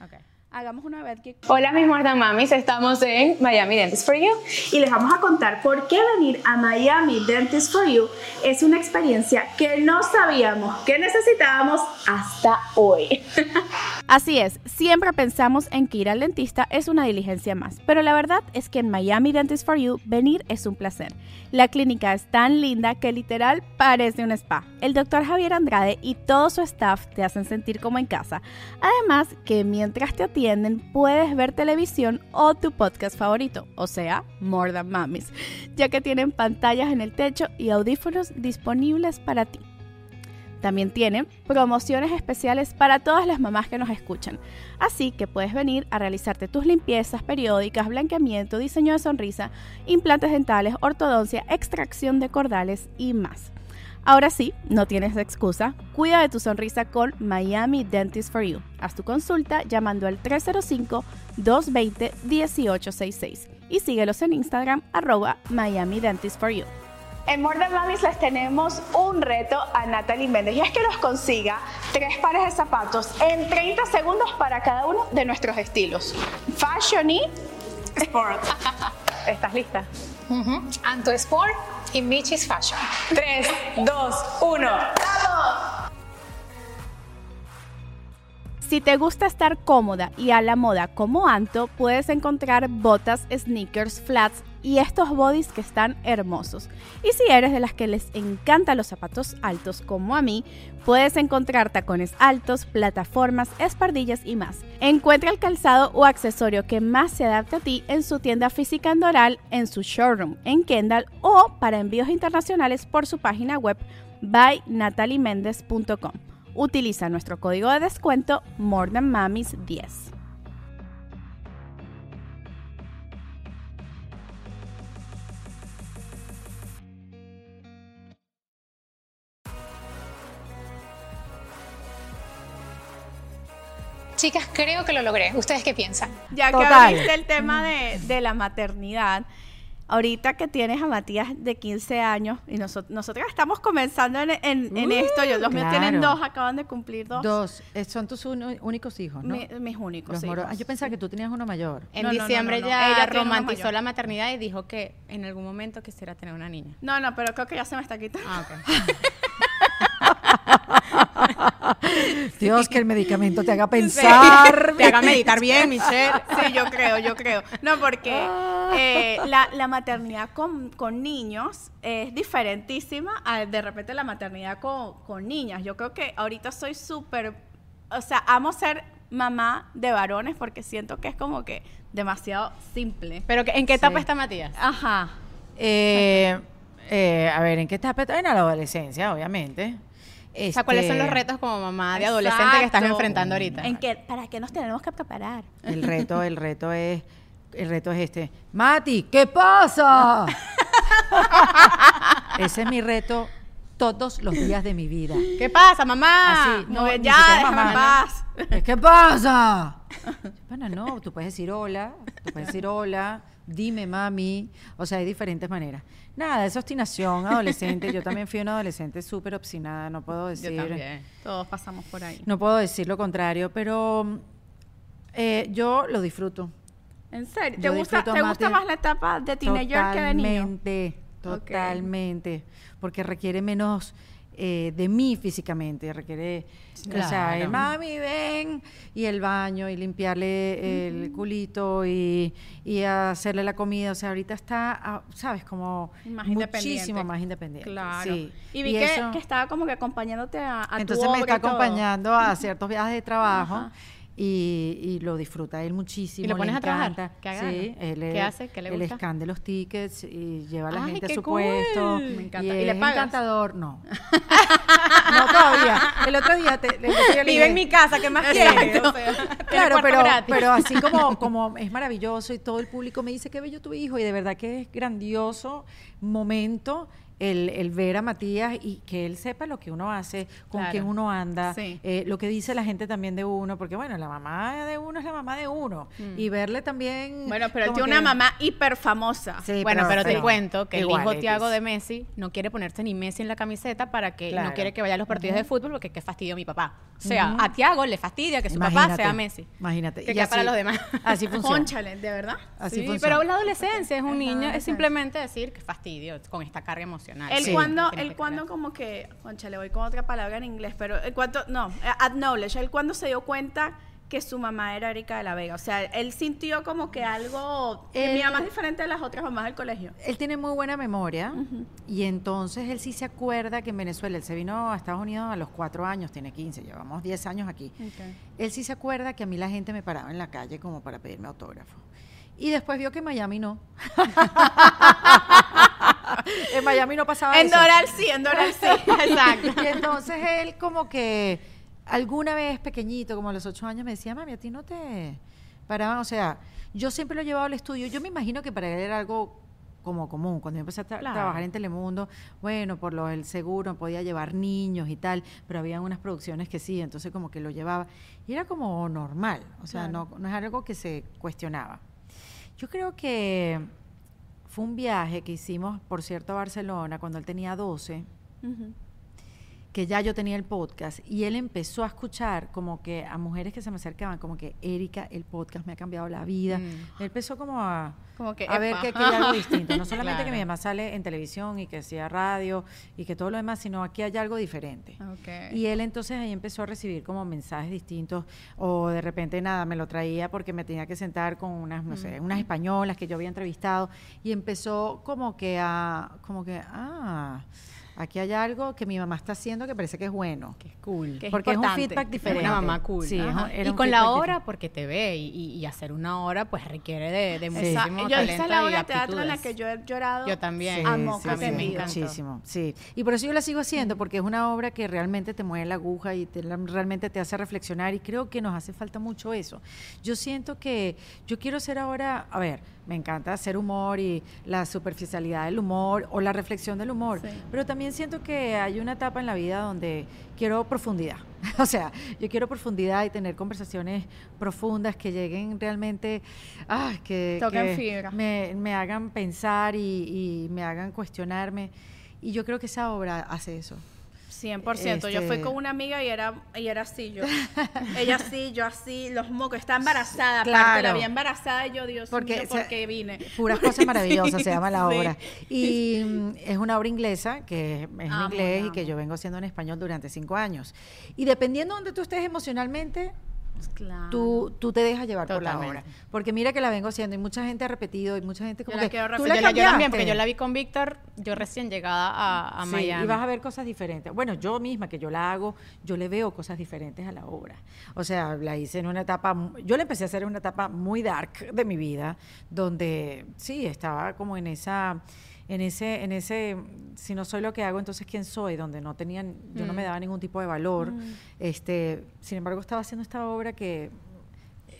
Ok. Hagamos una vez que Hola mis muertas mamis, estamos en Miami Dentist for You. y les vamos a contar por qué venir a Miami Dentist for You es una experiencia que no sabíamos que necesitábamos hasta hoy. Así es, siempre pensamos en que ir al dentista es una diligencia más, pero la verdad es que en Miami Dentist for You venir es un placer. La clínica es tan linda que literal parece un spa. El doctor Javier Andrade y todo su staff te hacen sentir como en casa. Además que mientras te atienden puedes ver televisión o tu podcast favorito, o sea, More Than Mamis, ya que tienen pantallas en el techo y audífonos disponibles para ti. También tienen promociones especiales para todas las mamás que nos escuchan. Así que puedes venir a realizarte tus limpiezas periódicas, blanqueamiento, diseño de sonrisa, implantes dentales, ortodoncia, extracción de cordales y más. Ahora sí, no tienes excusa. Cuida de tu sonrisa con Miami Dentist for You. Haz tu consulta llamando al 305-220-1866 y síguelos en Instagram arroba Miami Dentist for You. En More Than Mamis les tenemos un reto a Natalie Méndez y es que nos consiga tres pares de zapatos en 30 segundos para cada uno de nuestros estilos. Fashion y sport. ¿Estás lista? Ujú. Anto Sport y Michi's Fashion. 3, 2, 1. Si te gusta estar cómoda y a la moda como Anto, puedes encontrar botas, sneakers, flats y estos bodys que están hermosos. Y si eres de las que les encantan los zapatos altos como a mí, puedes encontrar tacones altos, plataformas, espardillas y más. Encuentra el calzado o accesorio que más se adapte a ti en su tienda física en Doral, en su showroom en Kendall o para envíos internacionales por su página web bynatalimendes.com. Utiliza nuestro código de descuento MoreThanMummies10. Chicas, creo que lo logré. ¿Ustedes qué piensan? Ya que abriste el tema de, de la maternidad, ahorita que tienes a Matías de 15 años y nosotros, nosotras estamos comenzando en, en- en esto, yo, los míos tienen dos, acaban de cumplir dos. Dos, eh, son tus únicos hijos, ¿no? Mi- mis únicos Los hijos. Ah, yo pensaba que tú tenías uno mayor. En No, no, no, diciembre no, no. ya Ella romantizó la maternidad y dijo que en algún momento quisiera tener una niña. No, no, pero creo que ya se me está quitando. Ah, ok. Dios, que el medicamento te haga pensar. Te haga meditar bien, Michelle. Sí, yo creo, yo creo. No, porque Ah. eh, la, la maternidad con, con niños es diferentísima a de repente la maternidad con, con niñas. Yo creo que ahorita soy súper, o sea, amo ser mamá de varones porque siento que es como que demasiado simple. Pero que- ¿en qué etapa Sí. está Matías? Ajá. Eh, eh, a ver, ¿en qué etapa? En la adolescencia, obviamente. O sea, ¿cuáles son los Este, retos como mamá de adolescente que estás enfrentando ahorita? ¿En qué, ¿Para qué nos tenemos que preparar? El reto, el reto es, el reto es este. Mati, ¿qué pasa? Ese es mi reto todos los días de mi vida. ¿Qué pasa, mamá? Así, No, no, ya, déjame mamá, en ¿Qué pasa? Bueno, no, tú puedes decir hola, tú puedes decir hola, dime mami, o sea, hay diferentes maneras. Nada, esa obstinación adolescente, yo también fui una adolescente súper obstinada, no puedo decir, Yo también. Todos pasamos por ahí. no puedo decir lo contrario, pero eh, yo lo disfruto. ¿En serio? ¿Te gusta, ¿te más gusta más la etapa de teenager que de niño? Totalmente, totalmente, porque requiere menos eh, de mí físicamente, requiere, o sea, el mami ven y el baño y limpiarle el culito y, y hacerle la comida, o sea, ahorita está, ah, sabes, como Más muchísimo más independiente. Claro. sí. Y vi que, eso- que estaba como que acompañándote a, a tu entonces me está acompañando a ciertos viajes de trabajo. Ajá. Y, y lo disfruta él muchísimo. ¿Y lo le pones a trabajar? ¿Qué haga? Sí, él ¿Qué es- hace? ¿Qué le Él gusta? escande los tickets y lleva a la Ay, gente a su cool. puesto. Me encanta. Y, ¿Y le es pagas? encantador. No. no todavía. El otro día te, le- le Vive en mi casa, ¿qué más quieres? O sea, tiene Claro, pero, gratis. pero así como, como es maravilloso y todo el público me dice qué bello tu hijo y de verdad que es grandioso momento el, el ver a Matías y que él sepa lo que uno hace, con Claro. quién uno anda, Sí. eh, lo que dice la gente también de uno, porque bueno, la mamá de uno es la mamá de uno y verle también... Mm. Bueno, pero él tiene una mamá hiper famosa. Sí, bueno, pero, te cuento que igual, el hijo. Tiago de Messi no quiere ponerse ni Messi en la camiseta para que Claro. no quiere que vaya a los partidos de fútbol porque qué fastidio mi papá. O sea, a Tiago le fastidia que su papá sea Messi. Imagínate. Que y para los demás. Así funciona. Conchale, ¿de verdad? Así Sí, funciona. pero la adolescencia es un niño, es simplemente decir que fastidio con esta carga emocional. Él Sí. cuando, él que cuando crear. como que, concha, le voy con otra palabra en inglés, pero el cuando, no, eh, acknowledge, él cuando se dio cuenta que su mamá era Erika de la Vega, o sea, él sintió como que algo, que mi Él- mamá es diferente de las otras mamás del colegio. Él tiene muy buena memoria y entonces él sí se acuerda que en Venezuela, él se vino a Estados Unidos a los cuatro años, tiene 15, llevamos 10 años aquí. Él sí se acuerda que a mí la gente me paraba en la calle como para pedirme autógrafo. Y después vio que en Miami no. en Miami no pasaba En eso. Doral sí, en Doral sí. Exacto. Y entonces él como que alguna vez pequeñito, como a los ocho años, me decía, mami, a ti no te paraban. O sea, yo siempre lo he llevado al estudio. Yo me imagino que para él era algo como común. Cuando yo empecé a tra- Claro. trabajar en Telemundo, bueno, por lo del seguro podía llevar niños y tal, pero había unas producciones que sí, entonces como que lo llevaba. Y era como normal, o sea, no, no es algo que se cuestionaba. Yo creo que fue un viaje que hicimos, por cierto, a Barcelona cuando él tenía 12 Ujú. Que ya yo tenía el podcast y él empezó a escuchar como que a mujeres que se me acercaban, como que Erika, el podcast me ha cambiado la vida. Mm. Él empezó como a, Como que, a ver que aquí hay algo distinto. No solamente que mi mamá sale en televisión y que hacía radio y que todo lo demás, sino aquí hay algo diferente. Y él entonces ahí empezó a recibir como mensajes distintos o de repente nada, me lo traía porque me tenía que sentar con unas, no sé, unas españolas que yo había entrevistado y empezó como que a, como que, ah, aquí hay algo que mi mamá está haciendo que parece que es bueno. Que es cool. Que es porque es un feedback Es diferente. una mamá cool. Sí, Y con la hora, diferente. porque te ve, y, hacer una hora, pues requiere de, de Sí. muchísimo Esa- yo, talento esa es la obra de teatro en la que yo he llorado. Yo también. Sí, Amo, sí, que sí, te me encantó. muchísimo, sí. Y por eso yo la sigo haciendo, porque es una obra que realmente te mueve la aguja y te, realmente te hace reflexionar y creo que nos hace falta mucho eso. Yo siento que yo quiero ser ahora, a ver, me encanta hacer humor y la superficialidad del humor o la reflexión del humor, Sí. pero también siento que hay una etapa en la vida donde quiero profundidad. O sea, yo quiero profundidad y tener conversaciones profundas que lleguen realmente, ah, que, Toquen que fibra. me, me hagan pensar y, y me hagan cuestionarme. Y yo creo que esa obra hace eso. 100%. Yo fui Este- con una amiga y era, y era así, yo. Ella así, yo así, los mocos. Está embarazada, aparte, Claro. la vi embarazada y yo, Dios Porque mío, ¿por se- qué vine? Puras cosas maravillosas se llama la Sí. obra. Y mm, es una obra inglesa que es en Amo, inglés y que yo vengo haciendo en español durante cinco años. Y dependiendo de donde tú estés emocionalmente, Claro. tú, tú te dejas llevar por la obra. Porque mira que la vengo haciendo y mucha gente ha repetido y mucha gente Yo como la que quiero tú repetir. la yo, la, yo también, cambiaste". porque yo la vi con Víctor, yo recién llegada a, a Sí, Miami. y vas a ver cosas diferentes. Bueno, yo misma que yo la hago, yo le veo cosas diferentes a la obra. O sea, la hice en una etapa, yo la empecé a hacer en una etapa muy dark de mi vida, donde sí, estaba como en esa, en ese, en ese, si no soy lo que hago, entonces quién soy, donde no tenían, yo no me Mm. daba ningún tipo de valor. Este, sin embargo, estaba haciendo esta obra que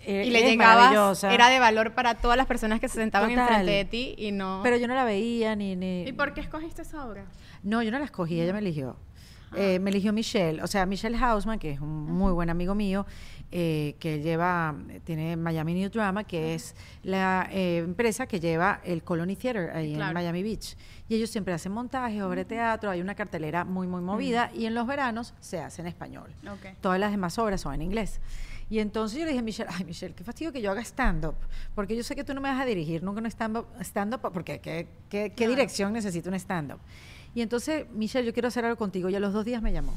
eh, y le llegabas, era de valor para todas las personas que se sentaban Total. enfrente de ti y no... pero yo no la veía ni, ni ¿Y por qué escogiste esa obra? No, yo no la escogí, ella me eligió. Ah. Eh, me eligió Michelle, o sea, Michelle Hausman, que es un muy buen amigo mío, eh, que lleva, tiene Miami New Drama, que es la eh, empresa que lleva el Colony Theater ahí en. Miami Beach. Y ellos siempre hacen montajes, obra de teatro, hay una cartelera muy, muy movida, y en los veranos se hace en español. Todas las demás obras son en inglés. Y entonces yo le dije a Michelle, ay Michelle, qué fastidio que yo haga stand-up, porque yo sé que tú no me vas a dirigir nunca un stand-up, stand-up, porque ¿qué, qué, qué Claro. dirección necesita un stand-up? Y entonces, Michelle, yo quiero hacer algo contigo. Y a los dos días me llamó.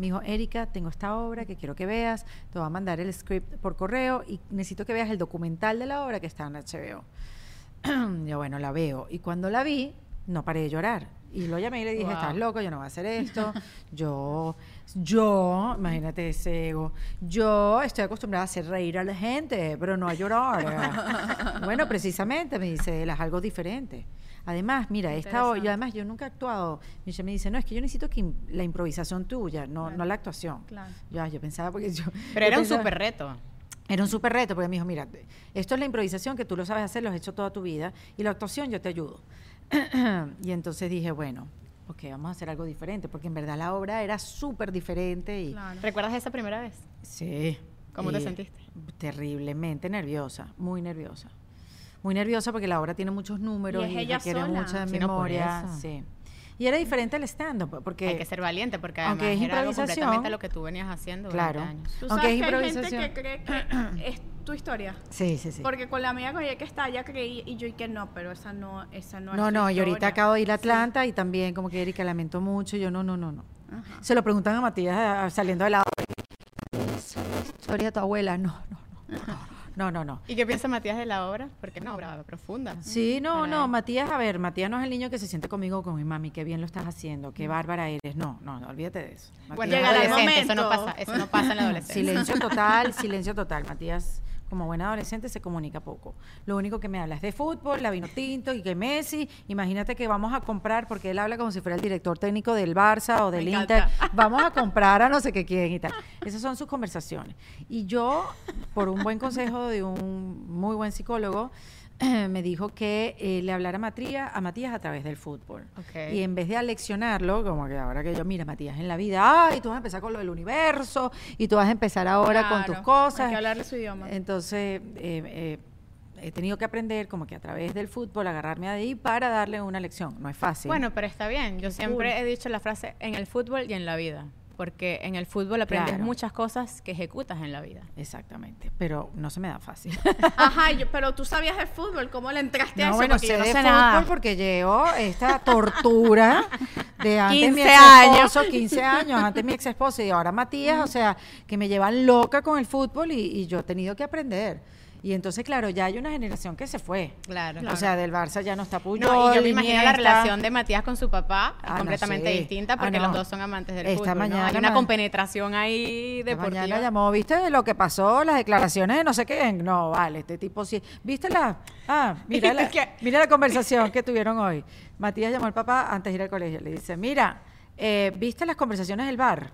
Me dijo, Erika, tengo esta obra que quiero que veas, te voy a mandar el script por correo y necesito que veas el documental de la obra que está en HBO. yo, bueno, la veo. Y cuando la vi, no paré de llorar. Y lo llamé y le dije, Wow. estás loco, yo no voy a hacer esto. Yo, yo, imagínate ese ego, yo estoy acostumbrada a hacer reír a la gente, pero no a llorar. bueno, precisamente, me dice él, haz algo diferente. Además, mira, esta o- y Interesante. además yo nunca he actuado. Michelle me dice, no, es que yo necesito que la improvisación tuya, no, Claro. no la actuación. Claro. Ya, yo pensaba porque yo... pero yo era un súper reto. era un súper reto, porque me dijo, mira, esto es la improvisación que tú lo sabes hacer, lo has hecho toda tu vida, y la actuación yo te ayudo. y entonces dije, bueno, ok, vamos a hacer algo diferente, porque en verdad la obra era súper diferente y... Claro. ¿Recuerdas esa primera vez? Sí. ¿Cómo te sentiste? Terriblemente nerviosa, muy nerviosa. Muy nerviosa porque la obra tiene muchos números ¿Y es y, ella requiere sola? mucha por memoria. sí. Y era diferente al stand-up, porque... Hay que ser valiente porque aunque además es era algo improvisación, completamente lo que tú venías haciendo Claro. años. ¿Tú Aunque sabes es que hay gente improvisación. que cree que tu historia? Sí, sí, sí. Porque con la amiga con ella que está, ella creí y yo y que no, pero esa no, esa no, es No, no, y ahorita acabo de ir a Sí. Atlanta y también como que Erika lamento mucho, y yo no, no, no, no. Ajá. Se lo preguntan a Matías saliendo de la historia de tu abuela, no, no, no, no, no, no. ¿Y qué piensa Matías de la obra? Porque es una obra profunda. Sí, no, Para no, él. Matías, a ver, Matías no es el niño que se siente conmigo con mi mami, qué bien lo estás haciendo, qué bárbara eres. No, no, no, olvídate de eso. Bueno, Matías- Llegará el eso no pasa, eso no pasa en la adolescencia. Silencio total, silencio total. Matías, como buen adolescente, se comunica poco. Lo único que me habla es de fútbol, la vino tinto y que Messi. Imagínate que vamos a comprar, porque él habla como si fuera el director técnico del Barça o del Me Inter. encanta. Vamos a comprar a no sé qué quién y tal. Esas son sus conversaciones. Y yo, por un buen consejo de un muy buen psicólogo, me dijo que eh, le hablara a Matías, a Matías a través del fútbol. Y en vez de aleccionarlo, como que ahora que yo, mira, Matías, en la vida, ay, tú vas a empezar con lo del universo y tú vas a empezar ahora con tus cosas. Hay que hablarle su idioma. Entonces, eh, eh, he tenido que aprender como que a través del fútbol, agarrarme de ahí para darle una lección. No es fácil. Bueno, pero está bien. Yo siempre he dicho la frase en el fútbol y en la vida. Porque en el fútbol aprendes Claro. muchas cosas que ejecutas en la vida. Exactamente, pero no se me da fácil. Ajá, yo- pero tú sabías de fútbol, ¿cómo le entraste a No, eso? bueno, Porque sé yo no de sé fútbol nada. porque llevo esta tortura de antes mi 15 ex años. esposo, 15 años, antes mi ex esposo y ahora Matías, o sea, que me llevan loca con el fútbol y, y yo he tenido que aprender. Y entonces, claro, ya hay una generación que se fue. Claro. O sea, del Barça ya no está Puyol, No, y yo me imagino la relación de Matías con su papá es Ah, no completamente distinta Ah, porque no. los dos son amantes del Esta fútbol. ¿no? mañana Hay una compenetración ahí deportiva. mañana llamó, ¿viste lo que pasó? Las declaraciones de no sé qué. No, vale, este tipo sí. ¿Viste la? Ah, mira la, mira la conversación que tuvieron hoy. Matías llamó al papá antes de ir al colegio. Le dice, mira, eh, ¿viste las conversaciones del bar?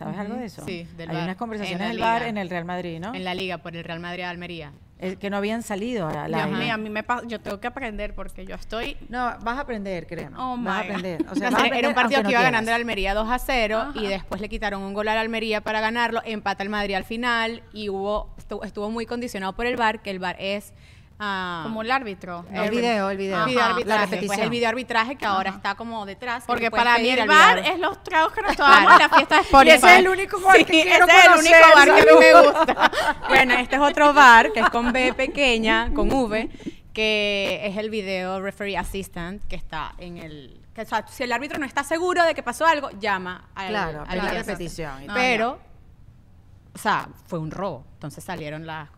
¿Sabes algo de eso? Sí, del Hay bar. unas conversaciones En la del bar en el Real Madrid, ¿no? En la liga por el Real Madrid de Almería. eh, que no habían salido al Dios aire. mío, a mí me pasa, yo tengo que aprender porque yo estoy No, vas a aprender, créeme. Oh, vas a aprender. O sea, Era- vas a era aprender un partido que no iba ganando el. Almería 2 a 0 Ajá. y después le quitaron un gol al Almería para ganarlo, empata el Madrid al final y hubo estuvo, estuvo muy condicionado por el VAR, que el VAR es ah, como el árbitro. El video, el video. el video Ajá, arbitraje, la pues repetición. el video arbitraje que ahora está como detrás. que Porque para mí el bar es los tragos que nos tomamos en la fiesta de Spotify. Y ese es el único bar que quiero ese es el único bar que a mí me gusta. bueno, este es otro bar que es con B pequeña, con V, que es el video referee assistant que está en el que, o sea, si el árbitro no está seguro de que pasó algo, llama al, Claro, pide video repetición y assistant. tal. Pero o sea, fue un robo. Entonces salieron las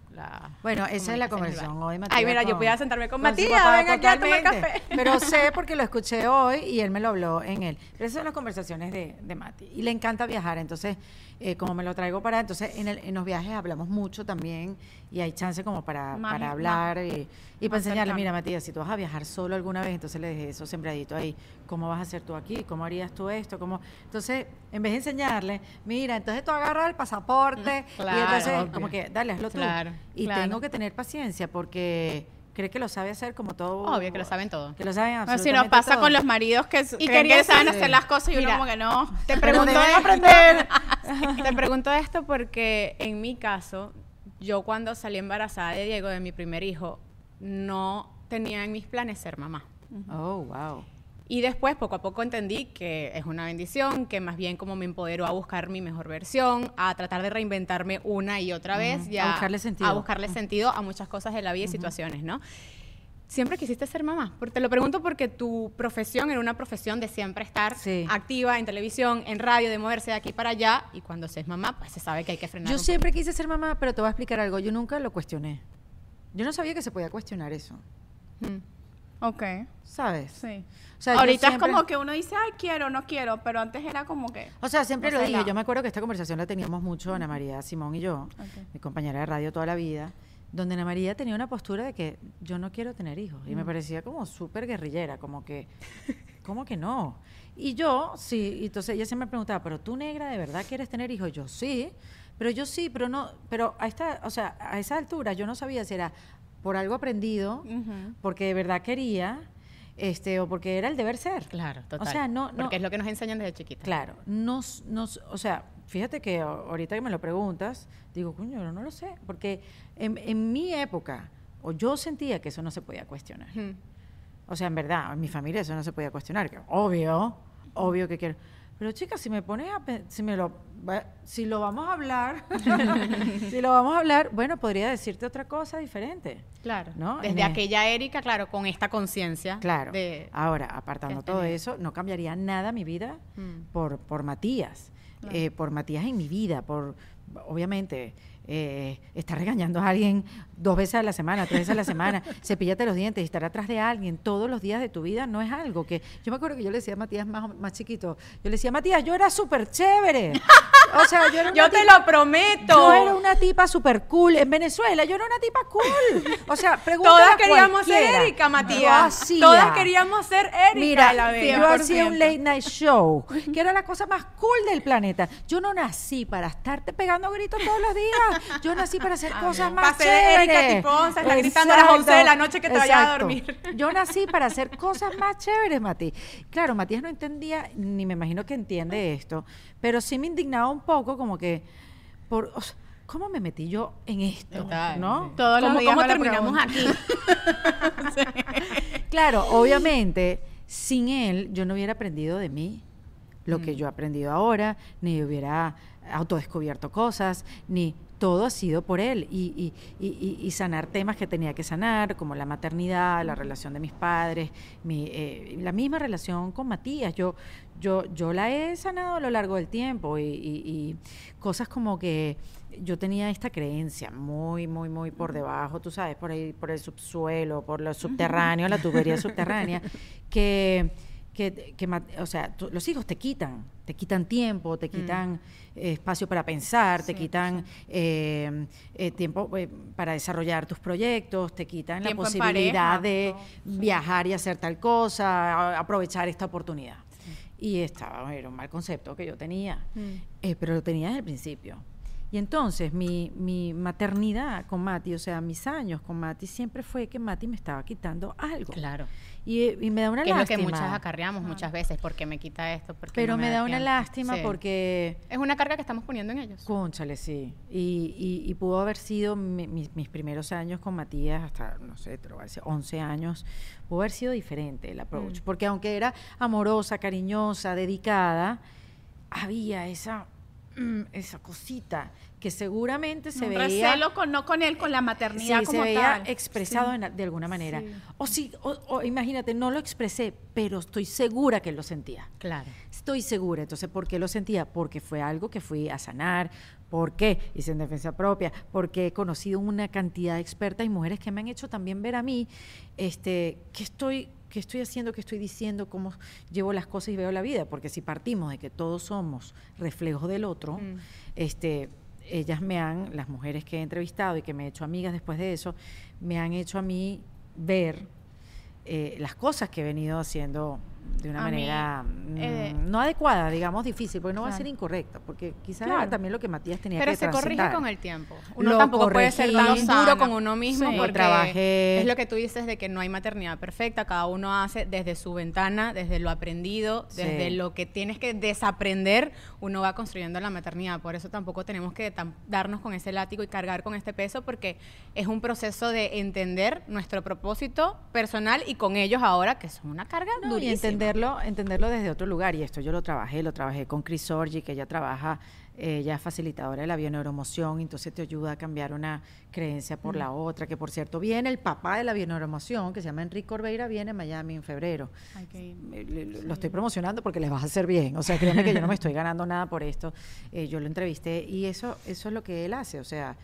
Bueno, esa es la conversación hoy. Matías. Ay, mira, yo con- podía sentarme con, con Matías, ven aquí a tomar café. Pero sé porque lo escuché hoy y él me lo habló en él. Pero esas son las conversaciones de, de Mati. Y le encanta viajar, entonces, eh, como me lo traigo para... Entonces, en, el- en los viajes hablamos mucho también y hay chance como para, Más- para más- hablar y, y para enseñarle, mira, Matías, si tú vas a viajar solo alguna vez, entonces le dejé eso sembradito ahí. ¿Cómo vas a hacer tú aquí? ¿Cómo harías tú esto? ¿Cómo? Entonces, en vez de enseñarle, mira, entonces tú agarras el pasaporte y entonces, obvio. como que, dale, hazlo tú. Claro, y claro. tengo que tener paciencia porque cree que lo sabe hacer como todo. Obvio que lo saben todo. Que lo saben No, absolutamente si nos pasa todo. con los maridos que Y creen que saben hacer las cosas y uno Mira, como que no. Te pregunto, aprender. te pregunto esto porque en mi caso, yo cuando salí embarazada de Diego, de mi primer hijo, no tenía en mis planes ser mamá. Oh, wow. Y después, poco a poco, entendí que es una bendición, que más bien como me empoderó a buscar mi mejor versión, a tratar de reinventarme una y otra vez, y A buscarle sentido. a buscarle sentido a muchas cosas de la vida y situaciones, ¿no? Siempre quisiste ser mamá. Te lo pregunto porque tu profesión era una profesión de siempre estar Sí. activa en televisión, en radio, de moverse de aquí para allá, y cuando se es mamá, pues se sabe que hay que frenar. Yo siempre quise ser mamá, pero te voy a explicar algo. Yo nunca lo cuestioné. Yo no sabía que se podía cuestionar eso. poco. Mm. Ok, ¿Sabes? sí. O sea, Ahorita siempre- es como que uno dice, ay, quiero, no quiero, pero antes era como que... O sea, siempre No lo dije. Yo me acuerdo que esta conversación la teníamos mucho Ana María Simón y yo, mi compañera de radio toda la vida, donde Ana María tenía una postura de que yo no quiero tener hijos. Y me parecía como súper guerrillera, como que, ¿cómo que no? Y yo, sí, y entonces ella siempre me preguntaba, ¿pero tú, negra, de verdad quieres tener hijos? Y yo, sí, pero yo sí, pero no, pero a esta, o sea, a esa altura yo no sabía si era por algo aprendido, porque de verdad quería, este, o porque era el deber ser. Claro, total. O sea, no, no, Porque es lo que nos enseñan desde chiquita. Claro, nos, nos, o sea, fíjate que ahorita que me lo preguntas, digo, coño, no, no lo sé, porque en, en mi época, o yo sentía que eso no se podía cuestionar. O sea, en verdad, en mi familia eso no se podía cuestionar, que obvio, obvio que quiero. Pero chicas, si me pones a, si me lo, si lo vamos a hablar, si lo vamos a hablar, bueno, podría decirte otra cosa diferente. Claro. ¿No? Desde En aquella Erika, claro, con esta conciencia. Claro. De, Ahora, apartando todo eso, no cambiaría nada mi vida Mm. por, por Matías. Eh, por Matías en mi vida, por, obviamente, eh, estar regañando a alguien dos veces a la semana, tres veces a la semana, cepillate los dientes y estar atrás de alguien todos los días de tu vida no es algo que... Yo me acuerdo que yo le decía a Matías más, más chiquito, yo le decía, Matías, yo era súper chévere. O sea, yo era Yo te tipa- lo prometo. Yo era una tipa súper cool. En Venezuela, yo era una tipa cool. O sea, pregúntale Todas queríamos ser. Erika, Matías. Todas queríamos ser Erika. Mira, la bella. yo hacía un 100%. late night show, que era la cosa más cool del planeta. Yo no nací para estarte pegando gritos todos los días. Yo nací para hacer cosas más Para ser Erika estar gritando a las 11 de la noche que te vayas a exacto. dormir. Yo nací para hacer cosas más chéveres, Mati. Claro, Matías no entendía, ni me imagino que entiende esto, pero sí me indignaba un poco como que, por, o sea, ¿cómo me metí yo en esto? Total, ¿No? sí. Todos los ¿Cómo, días cómo terminamos aquí? Claro, obviamente, sin él yo no hubiera aprendido de mí lo que yo he aprendido ahora, ni hubiera autodescubierto cosas, ni todo ha sido por él y, y- y- y- y sanar temas que tenía que sanar, como la maternidad, la relación de mis padres, mi, eh, la misma relación con Matías. Yo, yo, yo la he sanado a lo largo del tiempo y cosas como que yo tenía esta creencia muy, muy, muy por debajo, tú sabes, por ahí, por el subsuelo, por lo subterráneo, la tubería subterránea, que, que, que o sea, los hijos te quitan, te quitan tiempo, te quitan eh, espacio para pensar, te quitan eh, eh, tiempo eh, para desarrollar tus proyectos, te quitan la posibilidad pareja, de sí. viajar y hacer tal cosa, a- aprovechar esta oportunidad. Y estaba, era un mal concepto que yo tenía, Mm. pero lo tenía desde el principio. Y entonces mi, mi maternidad con Mati, o sea, mis años con Mati, siempre fue que Mati me estaba quitando algo. Claro. Y, y me da una Que es lo lástima. que muchas acarreamos muchas veces, porque me quita esto, porque pero no me da una lástima Sí. porque Es una carga que estamos poniendo en ellos. Cónchale, sí. Y, y, y pudo haber sido mi- mis, mis primeros años con Matías, hasta, no sé, te lo voy a decir, 11 años, pudo haber sido diferente el approach. Mm. Porque aunque era amorosa, cariñosa, dedicada, había esa, esa cosita que seguramente se un veía... recelo con, no con él, con la maternidad Sí, como se veía tal. expresado Sí. en- de alguna manera. Sí. O sí, o, o imagínate, no lo expresé, pero estoy segura que lo sentía. Claro. Estoy segura. Entonces, ¿por qué lo sentía? Porque fue algo que fui a sanar. ¿Por qué? Hice en defensa propia. Porque he conocido una cantidad de expertas y mujeres que me han hecho también ver a mí este, qué estoy, qué estoy haciendo, qué estoy diciendo, cómo llevo las cosas y veo la vida. Porque si partimos de que todos somos reflejos del otro, Mm. este, ellas me han, las mujeres que he entrevistado y que me he hecho amigas después de eso, me han hecho a mí ver eh, las cosas que he venido haciendo de una A manera mm, eh, no adecuada, digamos difícil, porque no va a ser Claro. incorrecta, porque quizás Claro. era también lo que Matías tenía Pero que se corrige con el tiempo. Uno Lo tampoco puede ser tan duro Sana. con uno mismo Sí. porque trabajé. es lo que tú dices de que no hay maternidad perfecta. Cada uno hace desde su ventana, desde lo aprendido, Sí. desde lo que tienes que desaprender, uno va construyendo la maternidad. Por eso tampoco tenemos que darnos con ese látigo y cargar con este peso porque es un proceso de entender nuestro propósito personal y con ellos ahora que son una carga No, y. entenderlo, entenderlo desde otro lugar. Y esto yo lo trabajé, lo trabajé con Chris Orgi, que ella trabaja, eh, ella es facilitadora de la bioneuromoción, entonces te ayuda a cambiar una creencia por la otra. Que por cierto, viene el papá de la bioneuromoción, que se llama Enrique Corbeira, viene a Miami en febrero. Ir. Eh, Lo estoy promocionando porque les va a hacer bien. O sea, créanme que yo no me estoy ganando nada por esto. Eh, yo lo entrevisté y eso, eso es lo que él hace. O sea,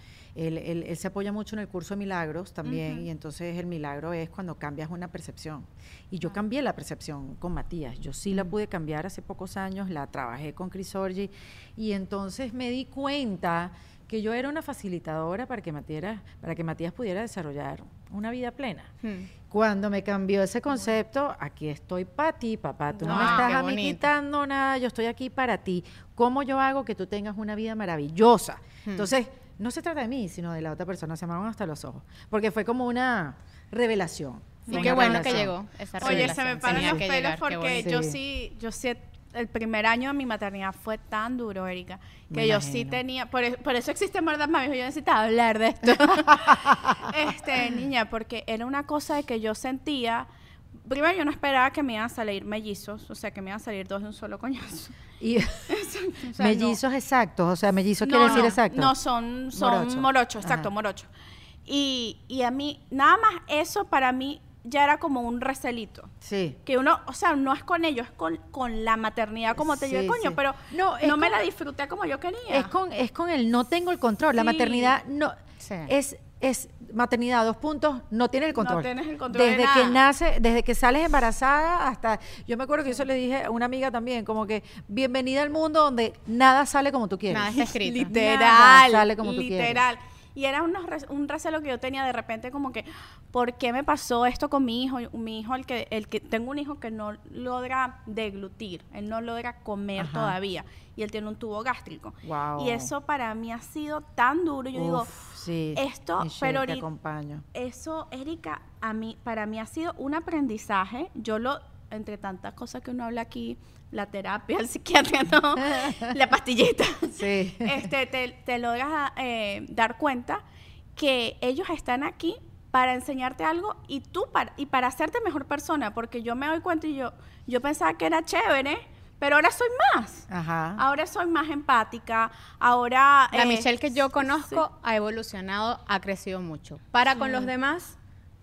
él, él- él se apoya mucho en el curso de milagros también y entonces el milagro es cuando cambias una percepción. Y yo cambié la percepción con Matías. Yo sí la pude cambiar hace pocos años, la trabajé con Chris Orgi y entonces me di cuenta que yo era una facilitadora para que Matías, para que Matías pudiera desarrollar una vida plena. Hmm. Cuando me cambió ese concepto, aquí estoy para ti, papá. Tú no me Wow, estás a mí quitando nada, yo estoy aquí para ti. ¿Cómo yo hago que tú tengas una vida maravillosa? Hmm. Entonces, no se trata de mí, sino de la otra persona. Se van hasta los ojos. Porque fue como una revelación. Y qué bueno que llegó esa Oye, se me paran los pelos llegar, porque yo Sí. yo sí, el primer año de mi maternidad fue tan duro, Erika, que Me yo sí tenía, por, e- por eso existe verdad, mami, yo necesitaba hablar de esto. este, niña, porque era una cosa de que yo sentía, primero yo no esperaba que me iban a salir mellizos, o sea, que me iban a salir dos de un solo coñazo. Y O sea, no. mellizos exactos, o sea, mellizos quiere decir exacto. No, son, son Morocho. morocho, exacto, Ajá. morocho. Y, y a mí, nada más eso para mí ya era como un recelito. Sí. Que uno, o sea, no es con ellos, es con, con la maternidad como te Sí, coño, sí. pero No, no, me la disfruté como yo quería. Es con, es con el no tengo el control. La maternidad no es, es maternidad, dos puntos, no tienes el No control. tienes el control de Desde que nada. nace, desde que sales embarazada hasta. Yo me acuerdo que eso le dije a una amiga también, como que bienvenida al mundo donde nada sale como tú quieres. Nada está escrito. Literal, Nada sale como tú literal. Y era unos re- un recelo que yo tenía de repente como que, ¿por qué me pasó esto con mi hijo? Mi hijo, el que, el que tengo un hijo que no logra deglutir, él no logra comer Ajá. todavía y él tiene un tubo gástrico. Wow. Y eso para mí ha sido tan duro. Yo digo, sí, esto, pero te ahorita- acompaño. eso, Erika, a mí, para mí ha sido un aprendizaje. Yo lo, entre tantas cosas que uno habla aquí, la terapia, el psiquiatra, no, la pastillita. Sí. Este, te, te logras eh, dar cuenta que ellos están aquí para enseñarte algo y tú para, y para hacerte mejor persona, porque yo me doy cuenta y yo, yo pensaba que era chévere, pero ahora soy más. Ajá. Ahora soy más empática, ahora... La eh, Michelle que yo conozco sí. ha evolucionado, ha crecido mucho. Para con los demás,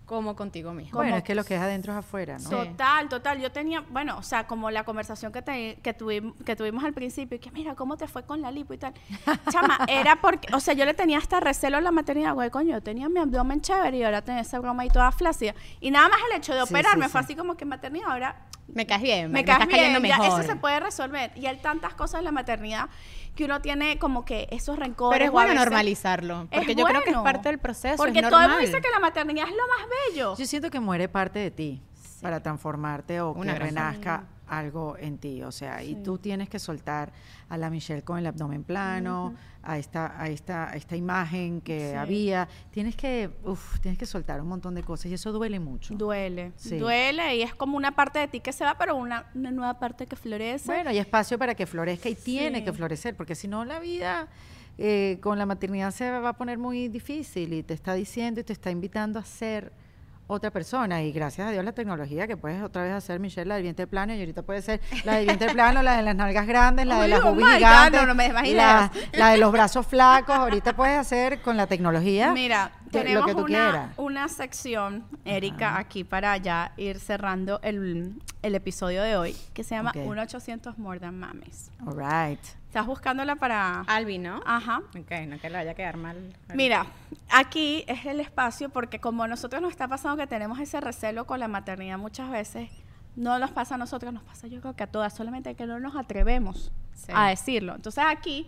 como contigo mismo. Bueno, como- es que lo que es adentro es afuera, ¿no? Total, total. Yo tenía, bueno, o sea, como la conversación que, te- que, tuvim- que tuvimos al principio, y que mira, ¿cómo te fue con la lipo y tal? Chama, era porque, o sea, yo le tenía hasta recelo a la maternidad, güey, coño, yo tenía mi abdomen chévere y ahora tenía esa broma ahí toda flácida. Y nada más el hecho de Sí, operarme sí, fue sí. así como que maternidad, ahora Me caes bien, me, me, caes estás cayendo bien, ya mejor. eso se puede resolver. Y hay tantas cosas en la maternidad que uno tiene como que esos rencores. Pero es bueno veces- normalizarlo, porque yo creo que es parte del proceso. Porque es todo el mundo dice que la maternidad es lo más bello. Yo siento que muere parte de ti para transformarte o Una que renazca algo en ti, o sea, y tú tienes que soltar a la Michelle con el abdomen plano, a esta, a esta, a esta imagen que Sí. había, tienes que, uf, tienes que soltar un montón de cosas y eso duele mucho. Duele, Sí. duele y es como una parte de ti que se va, pero una, una nueva parte que florece. Bueno, hay espacio para que florezca y tiene que florecer, porque si no la vida eh, con la maternidad se va a poner muy difícil y te está diciendo y te está invitando a ser otra persona. Y gracias a Dios la tecnología que puedes otra vez hacer, Michelle, la del vientre plano y ahorita puede ser la del vientre plano, la de las nalgas grandes, la de Ay, las oh boobies my God, gigantes, no, no me la, la de los brazos flacos. Ahorita puedes hacer con la tecnología Mira, tenemos lo que tú una, quieras. una sección, Erika, aquí para ya ir cerrando el, el episodio de hoy, que se llama Ok. 1-800 More Than Mames. All right. ¿Estás buscándola para...? Albi, ¿no? Ajá. Ok, no que le vaya a quedar mal. Mira, aquí es el espacio porque como a nosotros nos está pasando que tenemos ese recelo con la maternidad muchas veces, no nos pasa a nosotros, nos pasa yo creo que a todas, solamente que no nos atrevemos Sí. a decirlo. Entonces aquí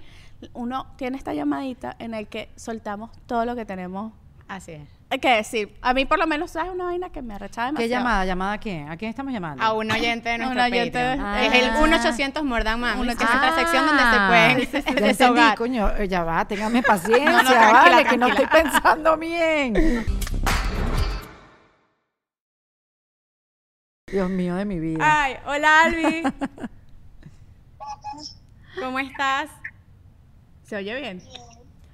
uno tiene esta llamadita en el que soltamos todo lo que tenemos Así es. Que decir. A mí por lo menos sabes una vaina que me arrechaba demasiado. ¿Qué llamada? ¿Llamada a quién? ¿A quién estamos llamando? A un oyente de Un nuestro oyente de-. Ah. Es el 1-800 Mordan Mami, que es nuestra Ah, sección donde se pueden ya entendí, desahogar. coño, eh, ya va, téngame paciencia, No, no, tranquila, vale, que no tranquila. estoy pensando bien. Dios mío de mi vida. Ay, hola Albi. ¿Cómo estás? ¿Se oye bien?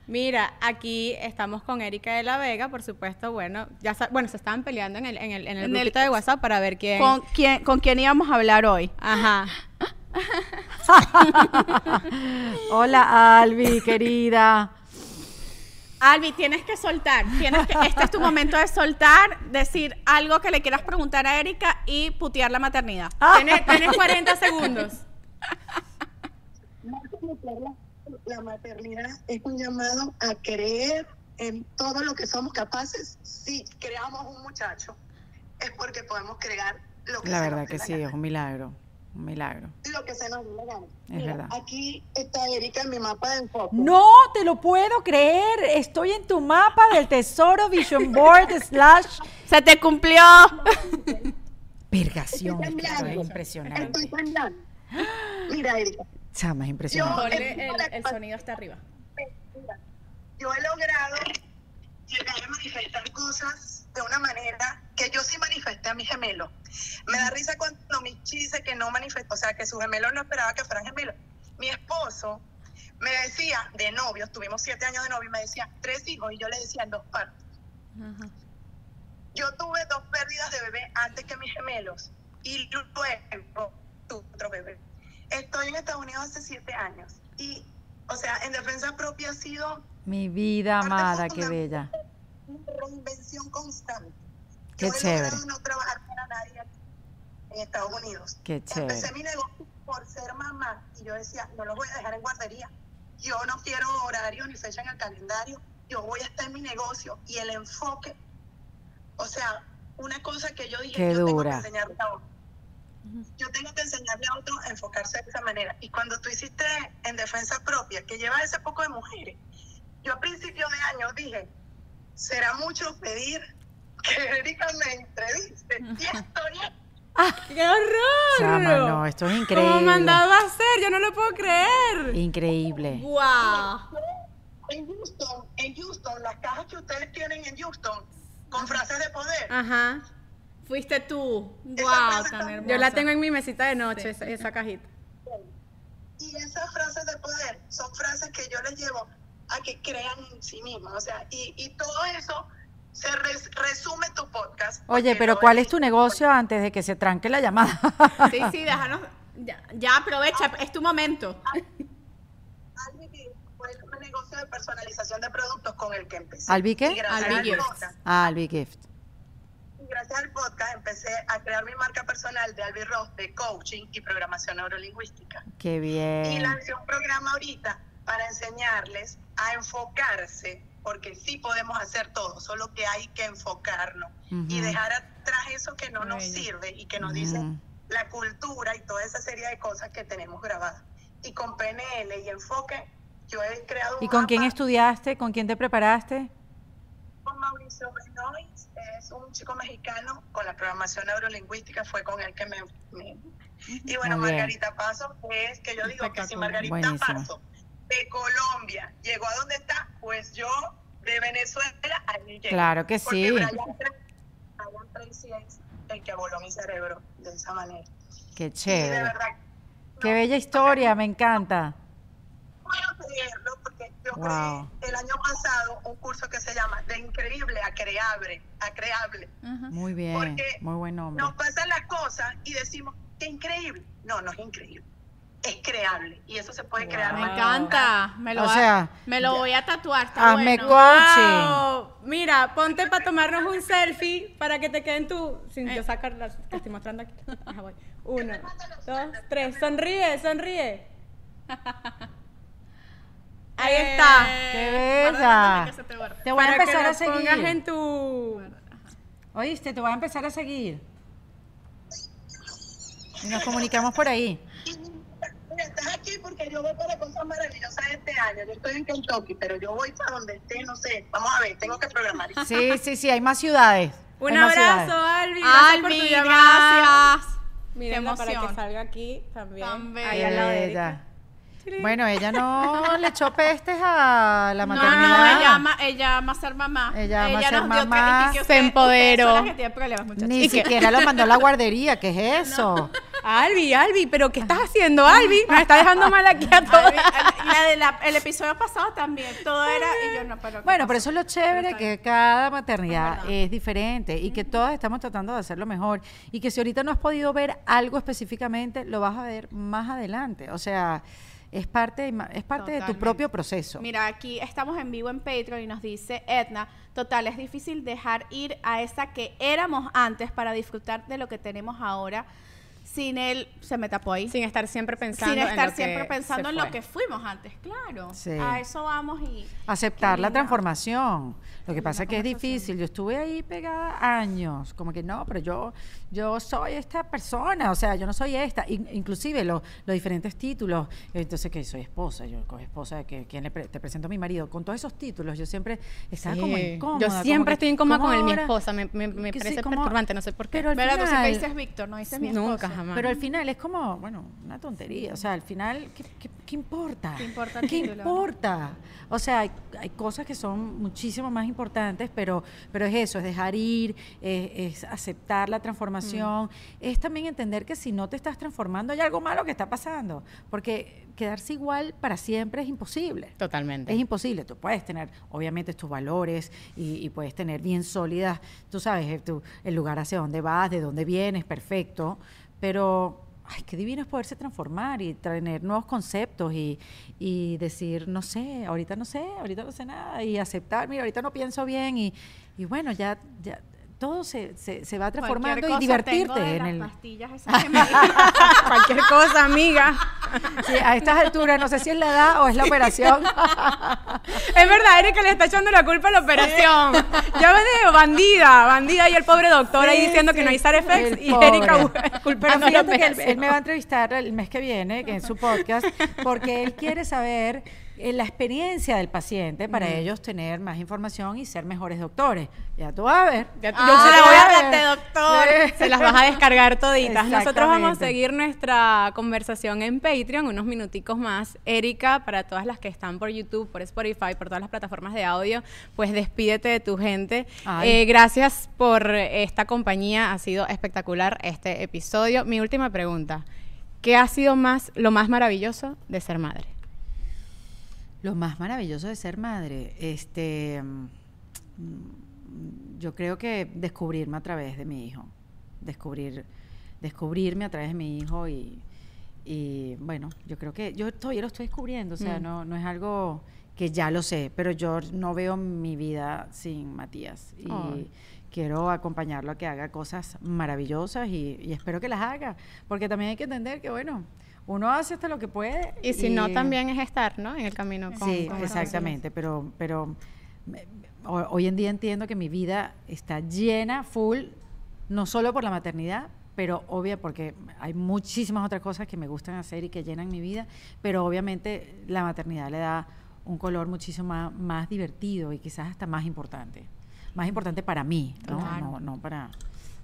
Mira, aquí estamos con Erika de la Vega, por supuesto, bueno, ya bueno, se estaban peleando en el, en el, en el En el- de WhatsApp para ver quién. ¿Con quién, ¿Con quién íbamos a hablar hoy? Ajá. Hola, Albi, querida. Albi, tienes que soltar. Tienes que, este es tu momento de soltar, decir algo que le quieras preguntar a Erika y putear la maternidad. Tienes, tienes 40 segundos. La, maternidad es un llamado a creer en todo lo que somos capaces. Si creamos un muchacho, es porque podemos crear lo que La se verdad nos que la sí, gana. es un milagro, un milagro. Lo que se nos la gana. Es verdad. Aquí está Erika en mi mapa de enfoque. No te lo puedo creer. Estoy en tu mapa del tesoro Vision Board slash ¡Se te cumplió! Vergación. Estoy es impresionante. Estoy temblando. Mira, Erika, Chama, es impresionante. Ponle el- el sonido está arriba. yo he logrado llegar a manifestar cosas de una manera que yo sí manifesté a mi gemelo. Me da risa cuando Michi dice que no manifestó, o sea, que su gemelo no esperaba que fueran gemelos. Mi esposo me decía, de novios, tuvimos siete años de novio, y me decía, tres hijos, y yo le decía en dos partes. Yo tuve dos pérdidas de bebé antes que mis gemelos, y luego tuve otro bebé. Estoy en Estados Unidos hace siete años, y, o sea, en defensa propia ha sido Mi vida amada, qué bella. reinvención constante. Qué Yo chévere. no trabajar para nadie aquí en Estados Unidos. Qué chévere. Empecé mi negocio por ser mamá y yo decía, no los voy a dejar en guardería. Yo no quiero horario ni fecha en el calendario. Yo voy a estar en mi negocio y el enfoque. O sea, una cosa que yo dije, Qué yo tengo dura. que enseñarle a. Yo tengo que enseñarle a otro a enfocarse de esa manera. Y cuando tú hiciste en defensa propia, que llevas ese poco de mujeres, yo a principio de año dije, será mucho pedir que Erika me entreviste. Y estoy ¡Qué horror! Chama, no, esto es ¿Cómo increíble. mandado a hacer? Yo no lo puedo creer. Increíble. ¡Wow! en Houston, en Houston, las cajas que ustedes tienen en Houston, con frases de poder. Ajá. Fuiste tú. ¡Wow! Tan hermosa. Yo la tengo en mi mesita de noche, esa, esa cajita. Y esas frases de poder son frases que yo les llevo a que crean en sí mismas. O sea, y, y todo eso se res- resume tu podcast. Oye, pero ¿cuál es- tu negocio antes de que se tranque la llamada? Sí, sí, déjanos. Ya, ya aprovecha, es tu momento. Albi Gift fue el negocio de personalización de productos con el que empecé. ¿Albi qué? Albi podcast- Ah, Albi Gift. Y gracias al podcast empecé a crear mi marca personal de Albi Ross de coaching y programación neurolingüística. Qué Y bien. lancé un programa ahorita para enseñarles a enfocarse, porque sí podemos hacer todo, solo que hay que enfocarnos y Ujú. dejar atrás eso que no nos sirve y que nos dice Ujú. la cultura y toda esa serie de cosas que tenemos grabadas. Y con PNL y enfoque, yo he creado un ¿Y con quién estudiaste? ¿Con quién te preparaste? con Mauricio Benoit, es un chico mexicano con la programación neurolingüística, fue con él que me, me, Y bueno. Margarita Paso es que yo digo que si. Margarita Buenísimo. Paso de Colombia llegó a donde está, pues yo de Venezuela allí llegué. Claro que sí. Brian Tracy- Brian Tracy es el que voló mi cerebro de esa manera. Qué chévere. verdad, Qué bella historia, me encanta. No puedo creerlo porque yo Wow. creé el año pasado un curso que se llama De Increíble a Creable. A creable. Muy bien, Porque muy buen nombre. Nos pasan las cosas y decimos, qué increíble. No, no es increíble. Es creable. Y eso se puede crear. Me Wow. encanta. Me lo, O va- sea, me lo voy a tatuar. Está hazme bueno. coaching. Wow. Mira, ponte para tomarnos un selfie para que te queden tu. Sin Eh. yo sacar las que estoy mostrando aquí. Ajá, voy. Uno, dos, tres. Sonríe, sonríe. Ahí Eh, está. ¡Qué bella! que te voy a Para empezar a seguir. pongas en tu. Oíste, te voy a empezar a seguir. Y nos comunicamos por ahí. Mira, estás aquí porque yo voy para cosas maravillosas este año. Yo estoy en Kentucky, pero yo voy para donde esté, no sé. Vamos a ver, tengo que programar. Sí, sí, sí, hay más ciudades. Un Hay abrazo. Albi. Gracias por tu Albi, llamada. gracias. Qué para que salga aquí también. Tan Ahí al lado de. Bella. Bueno, ella no le echó pestes a la No, maternidad. no, ella ama, ella ama ser mamá. Ella ama ser nos dio mamá. que- que Se empoderó. Ni siquiera lo mandó a la guardería, ¿qué es eso? Albi, Albi, pero ¿qué estás haciendo, Albi? Nos está dejando mal aquí a todos. El episodio pasado también, todo era y yo no, pero ¿qué Bueno, pero eso es lo chévere, que cada maternidad es diferente y que todas estamos tratando de hacerlo mejor. Y que si ahorita no has podido ver algo específicamente, lo vas a ver más adelante. O sea, es parte, es parte de tu propio proceso. Mira, aquí estamos en vivo en Patreon y nos dice Edna, total, es difícil dejar ir a esa que éramos antes para disfrutar de lo que tenemos ahora sin él, se me tapó ahí, sin, Sin estar siempre pensando en estar lo que siempre pensando se en lo que fuimos antes, claro. Sí. A eso vamos y... Aceptar la transformación. Lo que pasa es que es difícil. Yo estuve ahí pegada años, como que no, pero yo, yo soy esta persona, o sea, yo no soy esta. In- inclusive lo- los diferentes títulos. Entonces, que soy esposa, yo con esposa, que ¿quién le pre- te presento a mi marido. Con todos esos títulos, yo siempre estaba como Sí. incómoda. Yo como siempre que, estoy incómoda ¿cómo con el mi esposa. Me, me, me Que sí, parece ¿cómo? perturbante, no sé por qué. Pero al Pero tú final- dices Víctor, no dices mi Nunca, esposo. jamás. Pero al final es como, bueno, una tontería. O sea, al final, ¿qué, qué- qué importa? ¿Qué importa el ¿Qué título, no? importa? O sea, hay, hay cosas que son muchísimo más importantes, pero, pero es eso, es dejar ir, es, es aceptar la transformación, es también entender que si no te estás transformando hay algo malo que está pasando, porque quedarse igual para siempre es imposible. Totalmente. Es imposible. Tú puedes tener, obviamente, tus valores y, y puedes tener bien sólidas, tú sabes, eh, tu- el lugar hacia dónde vas, de dónde vienes, perfecto. Pero, ay, qué divino es poderse transformar y tener nuevos conceptos y, y decir, no sé, ahorita no sé, ahorita no sé nada y aceptar, mira, ahorita no pienso bien y, y bueno, ya, ya todo se, se, se va transformando y divertirte de en las el... pastillas esas que me Cualquier cosa, amiga. Sí, a estas alturas, no sé si es la edad o es la operación. Es verdad, Erika le está echando la culpa a la operación. Ya veo, bandida, bandida y el pobre doctor ahí Sí, diciendo que sí. no hay side effects y pobre. Erika Pero culpando a la que él, operación. él me va a entrevistar el mes que viene que en su podcast porque él quiere saber la experiencia del paciente para ellos tener más información y ser mejores doctores. Ya tú vas a ver. Ya tú- Ah, yo se la voy a agárrate, doctor. Sí. Se las vas a descargar toditas. Nosotros vamos a seguir nuestra conversación en Patreon unos minuticos más. Erika, para todas las que están por YouTube, por Spotify, por todas las plataformas de audio, pues despídete de tu gente. Eh, gracias por esta compañía. Ha sido espectacular este episodio. Mi última pregunta. ¿Qué ha sido más lo más maravilloso de ser madre? Lo más maravilloso de ser madre, este, mm, yo creo que descubrirme a través de mi hijo, descubrir, descubrirme a través de mi hijo y, y, bueno, yo creo que yo todavía lo estoy descubriendo, o sea, Mm. no, no es algo que ya lo sé, pero yo no veo mi vida sin Matías y quiero acompañarlo a que haga cosas maravillosas y, y espero que las haga, porque también hay que entender que, bueno, uno hace hasta lo que puede. Y si no, también es estar, ¿no? En el camino con Sí, con exactamente, pero, pero me- hoy en día entiendo que mi vida está llena, full, no solo por la maternidad, pero obvia porque hay muchísimas otras cosas que me gustan hacer y que llenan mi vida, pero obviamente la maternidad le da un color muchísimo más, más divertido y quizás hasta más importante. Más importante para mí, ¿no? Claro. No, no para,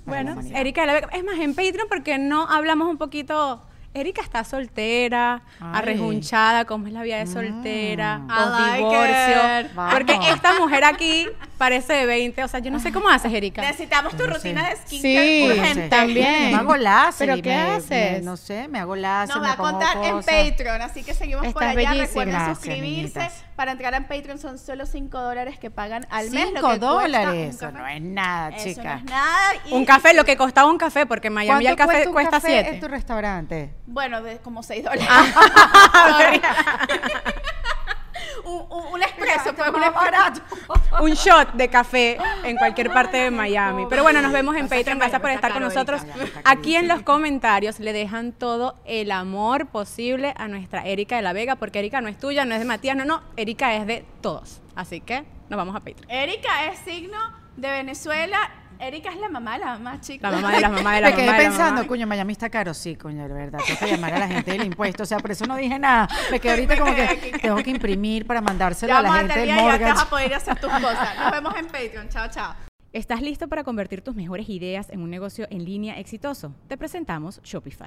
Bueno. Erika. Es más, en Patreon, porque no hablamos un poquito. Erika está soltera, Ay. arrejunchada, cómo es la vida de soltera, Mm. Like divorcio. Porque esta mujer aquí parece de 20. O sea, yo no sé cómo haces, Erika. Necesitamos tu No rutina sé. de skincare Sí, urgente. también. Me hago láser. ¿Pero qué me- haces? me- no sé, me hago láser. Nos me va a contar en. Patreon, así que seguimos por allá. bellísima. Recuerden Gracias, suscribirse. Para entrar en Patreon son solo 5 dólares que pagan al mes. lo Cinco que cuesta dólares. un Eso no es nada, Eso chica. no es nada. y- Un café, lo que costaba un café, porque en Miami el café un cuesta café 7. en tu restaurante? Bueno, de como 6 dólares. Un, un, un expreso, pues un barato. un shot de café en cualquier parte de Miami. Pero bueno, nos vemos en Patreon. Gracias por estar con nosotros. Aquí en los comentarios le dejan todo el amor posible a nuestra Erika de la Vega, porque Erika no es tuya, no es de Matías, no, no. Erika es de todos. Así que nos vamos a Patreon. Erika es signo de Venezuela. Erika es la mamá de la mamá, chicos. La mamá de las mamás de la Me quedé mamá de la pensando, mamá. coño, Miami está caro. Sí, coño, de verdad. Tengo que llamar a la gente del impuesto. O sea, por eso no dije nada. Me quedé ahorita como que tengo que imprimir para mandárselo Ya a la gente del y ya te vas mortgage. a poder hacer tus cosas. Nos vemos en Patreon. Chao, chao. ¿Estás listo para convertir tus mejores ideas en un negocio en línea exitoso? Te presentamos Shopify.